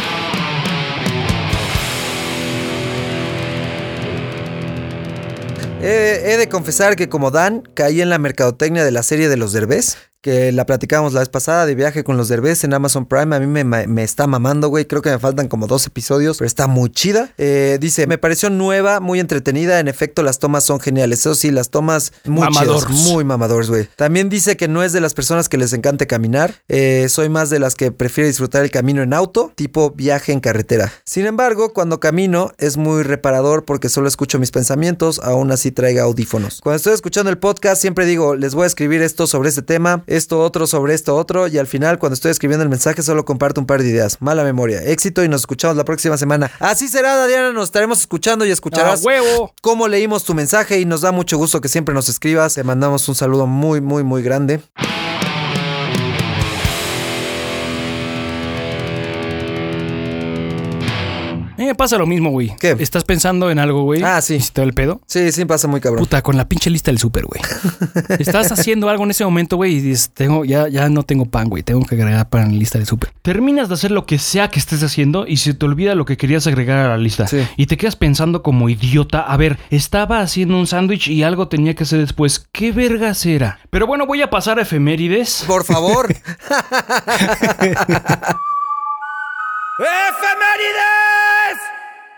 Eh, he de confesar que como Dan, caí en la mercadotecnia de la serie de los Derbez, que la platicamos la vez pasada de viaje con los Derbez en Amazon Prime. A mí me, me- está mamando, güey. Creo que me faltan como dos episodios, pero está muy chida. Eh, dice, me pareció nueva, muy entretenida. En efecto, las tomas son geniales. Eso sí, las tomas muy Mamadors. chidas, muy mamadores, güey. También dice que no es de las personas que les encante caminar. Eh, soy más de las que prefiere disfrutar el camino en auto, tipo viaje en carretera. Sin embargo, cuando camino es muy reparador porque solo escucho mis pensamientos, aún así traiga audífonos. Cuando estoy escuchando el podcast siempre digo, les voy a escribir esto sobre este tema, esto otro sobre esto otro y al final cuando estoy escribiendo el mensaje solo comparto un par de ideas. Mala memoria. Éxito y nos escuchamos la próxima semana. Así será, Diana, nos estaremos escuchando y ¡A escucharás huevo! cómo leímos tu mensaje y nos da mucho gusto que siempre nos escribas. Te mandamos un saludo muy, muy, muy grande. Me pasa lo mismo, güey. ¿Qué? Estás pensando en algo, güey. Ah, sí. ¿Y se te va el pedo? Sí, sí, pasa muy cabrón. Puta, con la pinche lista del súper, güey. [LAUGHS] Estás haciendo algo en ese momento, güey, y dices, tengo, ya, ya no tengo pan, güey. Tengo que agregar pan en la lista del súper. Terminas de hacer lo que sea que estés haciendo y se te olvida lo que querías agregar a la lista. Sí. Y te quedas pensando como idiota, a ver, estaba haciendo un sándwich y algo tenía que hacer después. ¿Qué vergas era? Pero bueno, voy a pasar a efemérides. Por favor. [LAUGHS] [LAUGHS]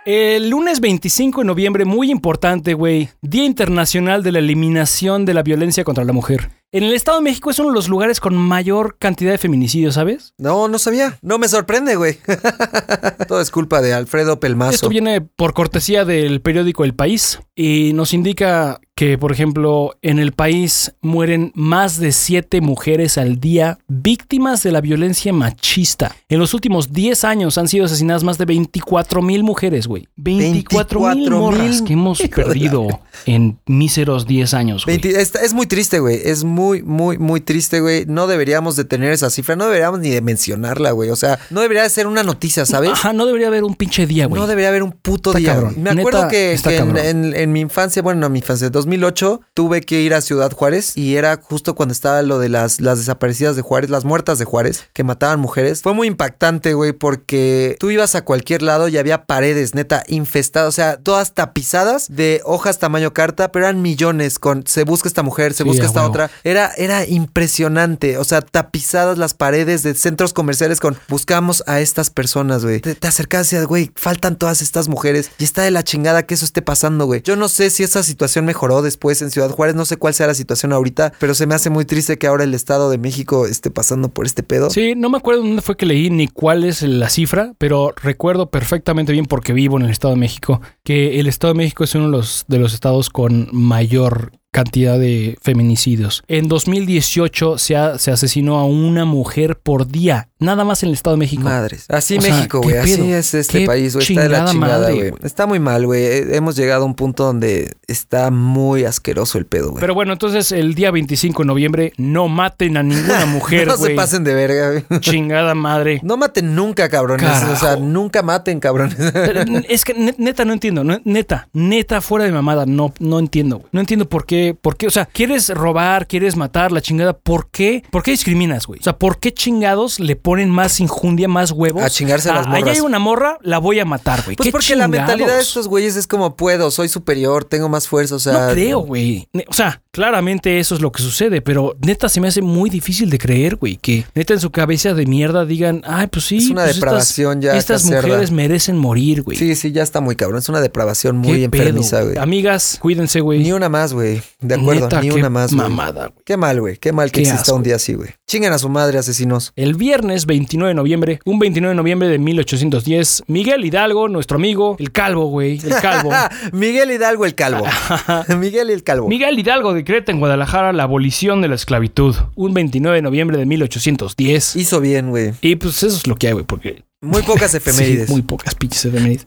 El lunes 25 de noviembre, muy importante, güey. Día Internacional de la Eliminación de la Violencia contra la Mujer. En el Estado de México es uno de los lugares con mayor cantidad de feminicidios, ¿sabes? No, no sabía. No me sorprende, güey. [LAUGHS] Todo es culpa de Alfredo Pelmazo. Esto viene por cortesía del periódico El País y nos indica que, por ejemplo, en el país mueren más de siete mujeres al día víctimas de la violencia machista. En los últimos 10 años han sido asesinadas más de 24 mil mujeres, güey. 24 mil 24,000 morras que hemos la perdido en míseros 10 años, güey. 20 es, es muy triste, güey. Es muy, muy, muy triste, güey. No deberíamos de tener esa cifra. No deberíamos ni de mencionarla, güey. O sea, no debería de ser una noticia, ¿sabes? Ajá, no debería haber un pinche día, güey. No debería haber un puto Está día. cabrón. Me Neta, acuerdo que, en, cabrón. en- en mi infancia, bueno, no mi infancia, 2008, tuve que ir a Ciudad Juárez y era justo cuando estaba lo de las, las desaparecidas de Juárez, las muertas de Juárez, que mataban mujeres. Fue muy impactante, güey, porque tú ibas a cualquier lado y había paredes, neta, infestadas, o sea, todas tapizadas de hojas tamaño carta, pero eran millones con se busca esta mujer, se Sí, busca esta otra. Era, era impresionante, o sea, tapizadas las paredes de centros comerciales con buscamos a estas personas, güey. Te, te acercas y decías, güey, faltan todas estas mujeres y está de la chingada que eso esté pasando, güey. Yo no sé si esa situación mejoró después en Ciudad Juárez. No sé cuál sea la situación ahorita, pero se me hace muy triste que ahora el Estado de México esté pasando por este pedo. Sí, no me acuerdo dónde fue que leí ni cuál es la cifra, pero recuerdo perfectamente bien porque vivo en el Estado de México que el Estado de México es uno de los estados con mayor cantidad de feminicidios. En 2018 se, ha- se asesinó a una mujer por día, nada más en el Estado de México. Madres. Así O México, ¿qué güey. Así es este ¿Qué país, güey. Está de la chingada güey. güey? Está muy mal, güey. Hemos llegado a un punto donde está muy asqueroso el pedo, güey. Pero bueno, entonces el día 25 de noviembre no maten a ninguna [LAUGHS] mujer, no se güey. pasen de verga, güey. Chingada madre. No maten nunca, cabrones. Carajo. O sea, nunca maten, cabrones. Pero, Es que ne- neta no entiendo, neta, neta fuera de mamada, no, no entiendo, güey. No entiendo por qué, por qué, o sea, quieres robar, quieres matar la chingada, ¿por qué? ¿Por qué discriminas, güey? O sea, ¿por qué chingados le ponen más injundia, más huevos? A chingarse a las Allá morras. hay una morra, la voy a matar, güey. Pues ¿Qué porque la mentalidad de estos güeyes es como puedo, soy superior, tengo más fuerza, o sea. No creo, güey. O sea, claramente eso es lo que sucede, pero neta se me hace muy difícil de creer, güey, que neta en su cabeza de mierda digan, ay, pues sí. Es una pues estas- depravación ya Estas caserda. mujeres merecen morir, güey. Sí, sí, ya está muy cabrón. Es una depravación muy ¿Qué pedo, enfermiza, güey. Amigas, cuídense, güey. Ni una más, güey. De acuerdo, Neta, ni qué una más, güey. mamada, güey. Qué mal, güey. Qué mal que Qué exista asco. un día así, güey. Chinguen a su madre, asesinos. El viernes 29 de noviembre, un 29 de noviembre de 1810, Miguel Hidalgo, nuestro amigo, el calvo, güey, el calvo. [LAUGHS] Miguel Hidalgo el calvo. [LAUGHS] Miguel el calvo. Miguel Hidalgo decreta en Guadalajara la abolición de la esclavitud, un 29 de noviembre de 1810. Hizo bien, güey. Y pues eso es lo que hay, güey, porque... Muy pocas [LAUGHS] efemérides. Sí, muy pocas pinches efemérides.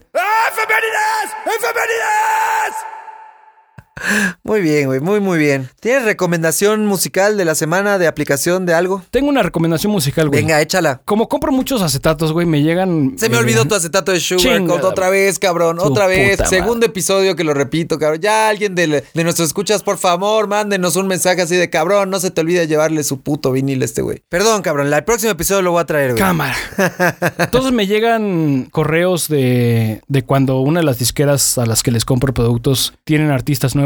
Muy bien, güey. Muy, muy bien. ¿Tienes recomendación musical de la semana de aplicación de algo? Tengo una recomendación musical, güey. Venga, échala. Como compro muchos acetatos, güey, me llegan... Se me eh, olvidó tu acetato de Sugar Coat otra vez, cabrón. Otra vez. Segundo episodio que lo repito, cabrón. Ya alguien de, de nuestros escuchas, por favor, mándenos un mensaje así de cabrón. No se te olvide llevarle su puto vinil a este güey. Perdón, cabrón. El próximo episodio lo voy a traer, güey. Cámara. [LAUGHS] Entonces me llegan correos de, de cuando una de las disqueras a las que les compro productos tienen artistas nuevos.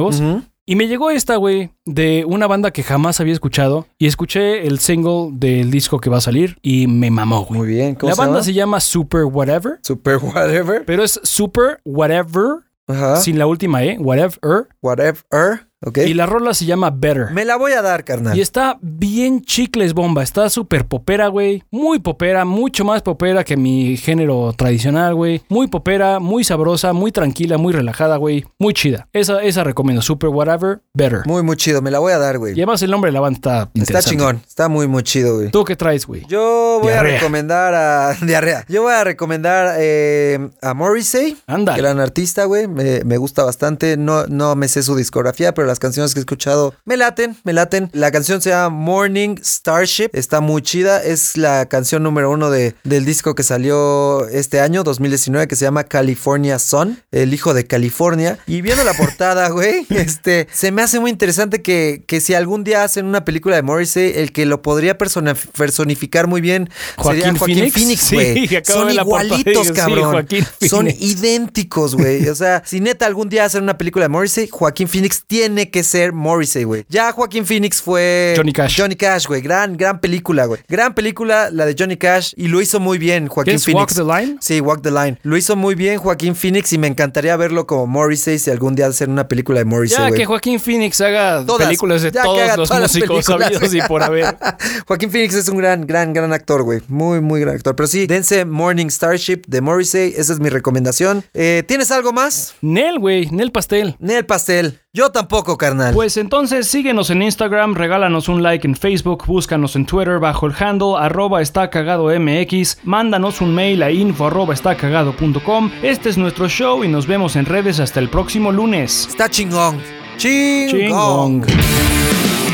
Y me llegó esta, güey, de una banda que jamás había escuchado. Y escuché el single del disco que va a salir y me mamó, güey. Muy bien. ¿Cómo La se banda llama? se llama Super Whatever, Super whatever. pero es Super Whatever, Ajá. sin la última E, Whatever. Whatever. Y la rola se llama Better. Me la voy a dar, carnal. Y está bien chicles bomba, está súper popera, güey. Muy popera, mucho más popera que mi género tradicional, güey. Muy popera, muy sabrosa, muy tranquila, muy relajada, güey. Muy chida. Esa, esa recomiendo, Super Whatever, Better. Muy, muy chido. Me la voy a dar, güey. Y además el nombre de la banda está Está interesante. chingón. Está muy, muy chido, güey. ¿Tú qué traes, güey? Yo voy Diarrea. a recomendar a. [LAUGHS] Diarrea. Yo voy a recomendar eh, a Morrissey. Ándale. Gran artista, güey. Me, me gusta bastante. No, no me sé su discografía, pero las canciones que he escuchado me laten, me laten. La canción se llama Morning Starship. Está muy chida. Es la canción número uno de, del disco que salió este año, 2019, que se llama California Sun, el hijo de California. Y viendo la portada, [LAUGHS] güey, este, se me hace muy interesante que, que si algún día hacen una película de Morrissey, el que lo podría personificar muy bien sería Joaquín Joaquín Phoenix. Sí, güey. Son portada igualitos, sí, cabrón. Joaquín Son idénticos, güey. O sea, si neta algún día hacen una película de Morrissey, Joaquín Phoenix tiene que ser Morrissey, güey. Ya Joaquín Phoenix fue Johnny Cash. Johnny Cash, güey. Gran, gran película, güey. Gran película, la de Johnny Cash. Y lo hizo muy bien, ¿Qué Joaquín es Phoenix. Walk the Line? Sí, Walk the Line. Lo hizo muy bien Joaquín Phoenix y me encantaría verlo como Morrissey si algún día hacen una película de Morrissey, Ya güey. que Joaquín Phoenix haga Todas. películas de todos los músicos sabidos y por haber. [LAUGHS] Joaquín Phoenix es un gran, gran, gran actor, güey. Muy, muy gran actor. Pero sí, dense Morning Starship de Morrissey. Esa es mi recomendación. Eh, ¿Tienes algo más? Nel, güey, Nel Pastel. Nel Pastel. Yo tampoco, carnal. Pues entonces síguenos en Instagram, regálanos un like en Facebook, búscanos en Twitter bajo el handle arroba está cagado MX, mándanos un mail a info arroba está cagado punto com. Este es nuestro show y nos vemos en redes hasta el próximo lunes. Está chingón. Chingón. Chingón.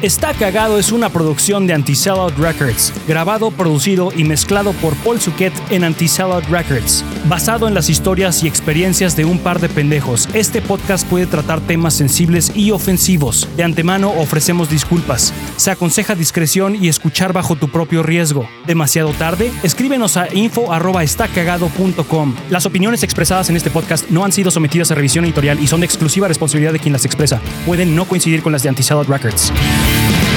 Está Cagado es una producción de Anti-Sellout Records, grabado, producido y mezclado por Paul Suquet en Anti-Sellout Records. Basado en las historias y experiencias de un par de pendejos, este podcast puede tratar temas sensibles y ofensivos. De antemano ofrecemos disculpas. Se aconseja discreción y escuchar bajo tu propio riesgo. ¿Demasiado tarde? Escríbenos a info@estacagado.com. Las opiniones expresadas en este podcast no han sido sometidas a revisión editorial y son de exclusiva responsabilidad de quien las expresa. Pueden no coincidir con las de Anti-Sellout Records. Thank you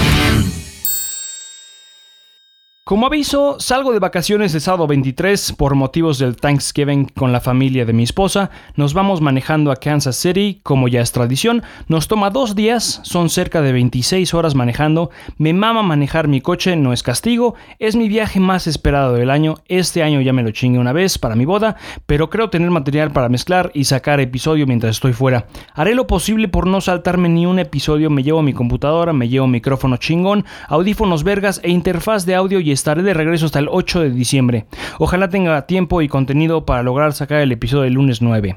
Como aviso, salgo de vacaciones el sábado 23 por motivos del Thanksgiving con la familia de mi esposa. Nos vamos manejando a Kansas City, como ya es tradición. Nos toma dos días, son cerca de 26 horas manejando. Me mama manejar mi coche, no es castigo. Es mi viaje más esperado del año. Este año ya me lo chingué una vez para mi boda, pero creo tener material para mezclar y sacar episodio mientras estoy fuera. Haré lo posible por no saltarme ni un episodio. Me llevo mi computadora, me llevo micrófono chingón, audífonos vergas e interfaz de audio y estaré de regreso hasta el 8 de diciembre. Ojalá tenga tiempo y contenido para lograr sacar el episodio del lunes 9.